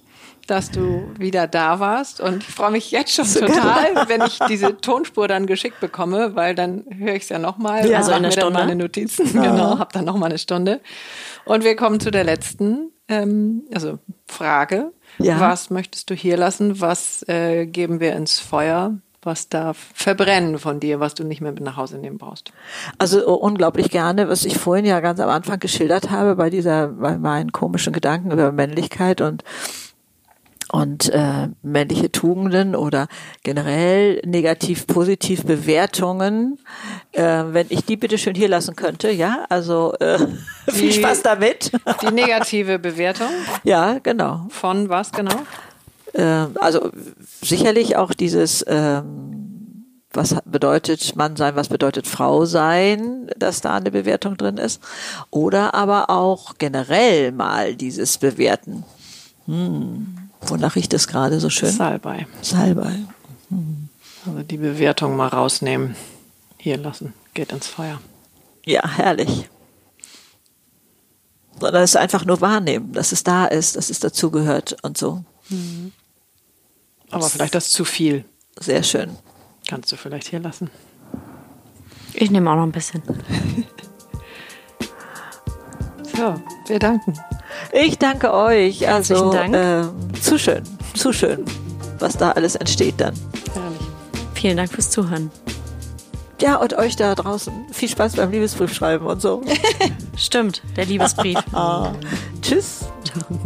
dass du wieder da warst und ich freue mich jetzt schon total, wenn ich diese Tonspur dann geschickt bekomme, weil dann höre ich es ja nochmal Ja. und Also dann Stunde? meine Notizen. Genau, habe dann noch mal eine Stunde und wir kommen zu der letzten ähm, also Frage. Ja. Was möchtest du hier lassen? Was äh, geben wir ins Feuer? Was darf verbrennen von dir, was du nicht mehr mit nach Hause nehmen brauchst? Also oh, unglaublich gerne, was ich vorhin ja ganz am Anfang geschildert habe bei dieser, bei meinen komischen Gedanken über Männlichkeit und und äh, männliche Tugenden oder generell negativ-positiv Bewertungen, äh, wenn ich die bitte schön hier lassen könnte, ja, also äh, viel Die- Spaß damit. Die negative Bewertung ja, genau. von was genau? Ähm, also sicherlich auch dieses, ähm, was bedeutet Mann sein, was bedeutet Frau sein, dass da eine Bewertung drin ist. Oder aber auch generell mal dieses Bewerten. Hm, wonach riecht es gerade so schön? Salbei. Salbei. Also die Bewertung mal rausnehmen. Hier lassen. Geht ins Feuer. Ja, herrlich. Sondern es einfach nur wahrnehmen, dass es da ist, dass es dazugehört und so. Aber vielleicht das zu viel. Sehr schön. Kannst du vielleicht hier lassen. Ich nehme auch noch ein bisschen. So, wir danken. Ich danke euch. Also Herzlichen Dank. ähm, zu schön, zu schön, was da alles entsteht dann. Herrlich. Vielen Dank fürs Zuhören. Ja, und euch da draußen viel Spaß beim Liebesbrief schreiben und so. Stimmt, der Liebesbrief. Tschüss. Ciao.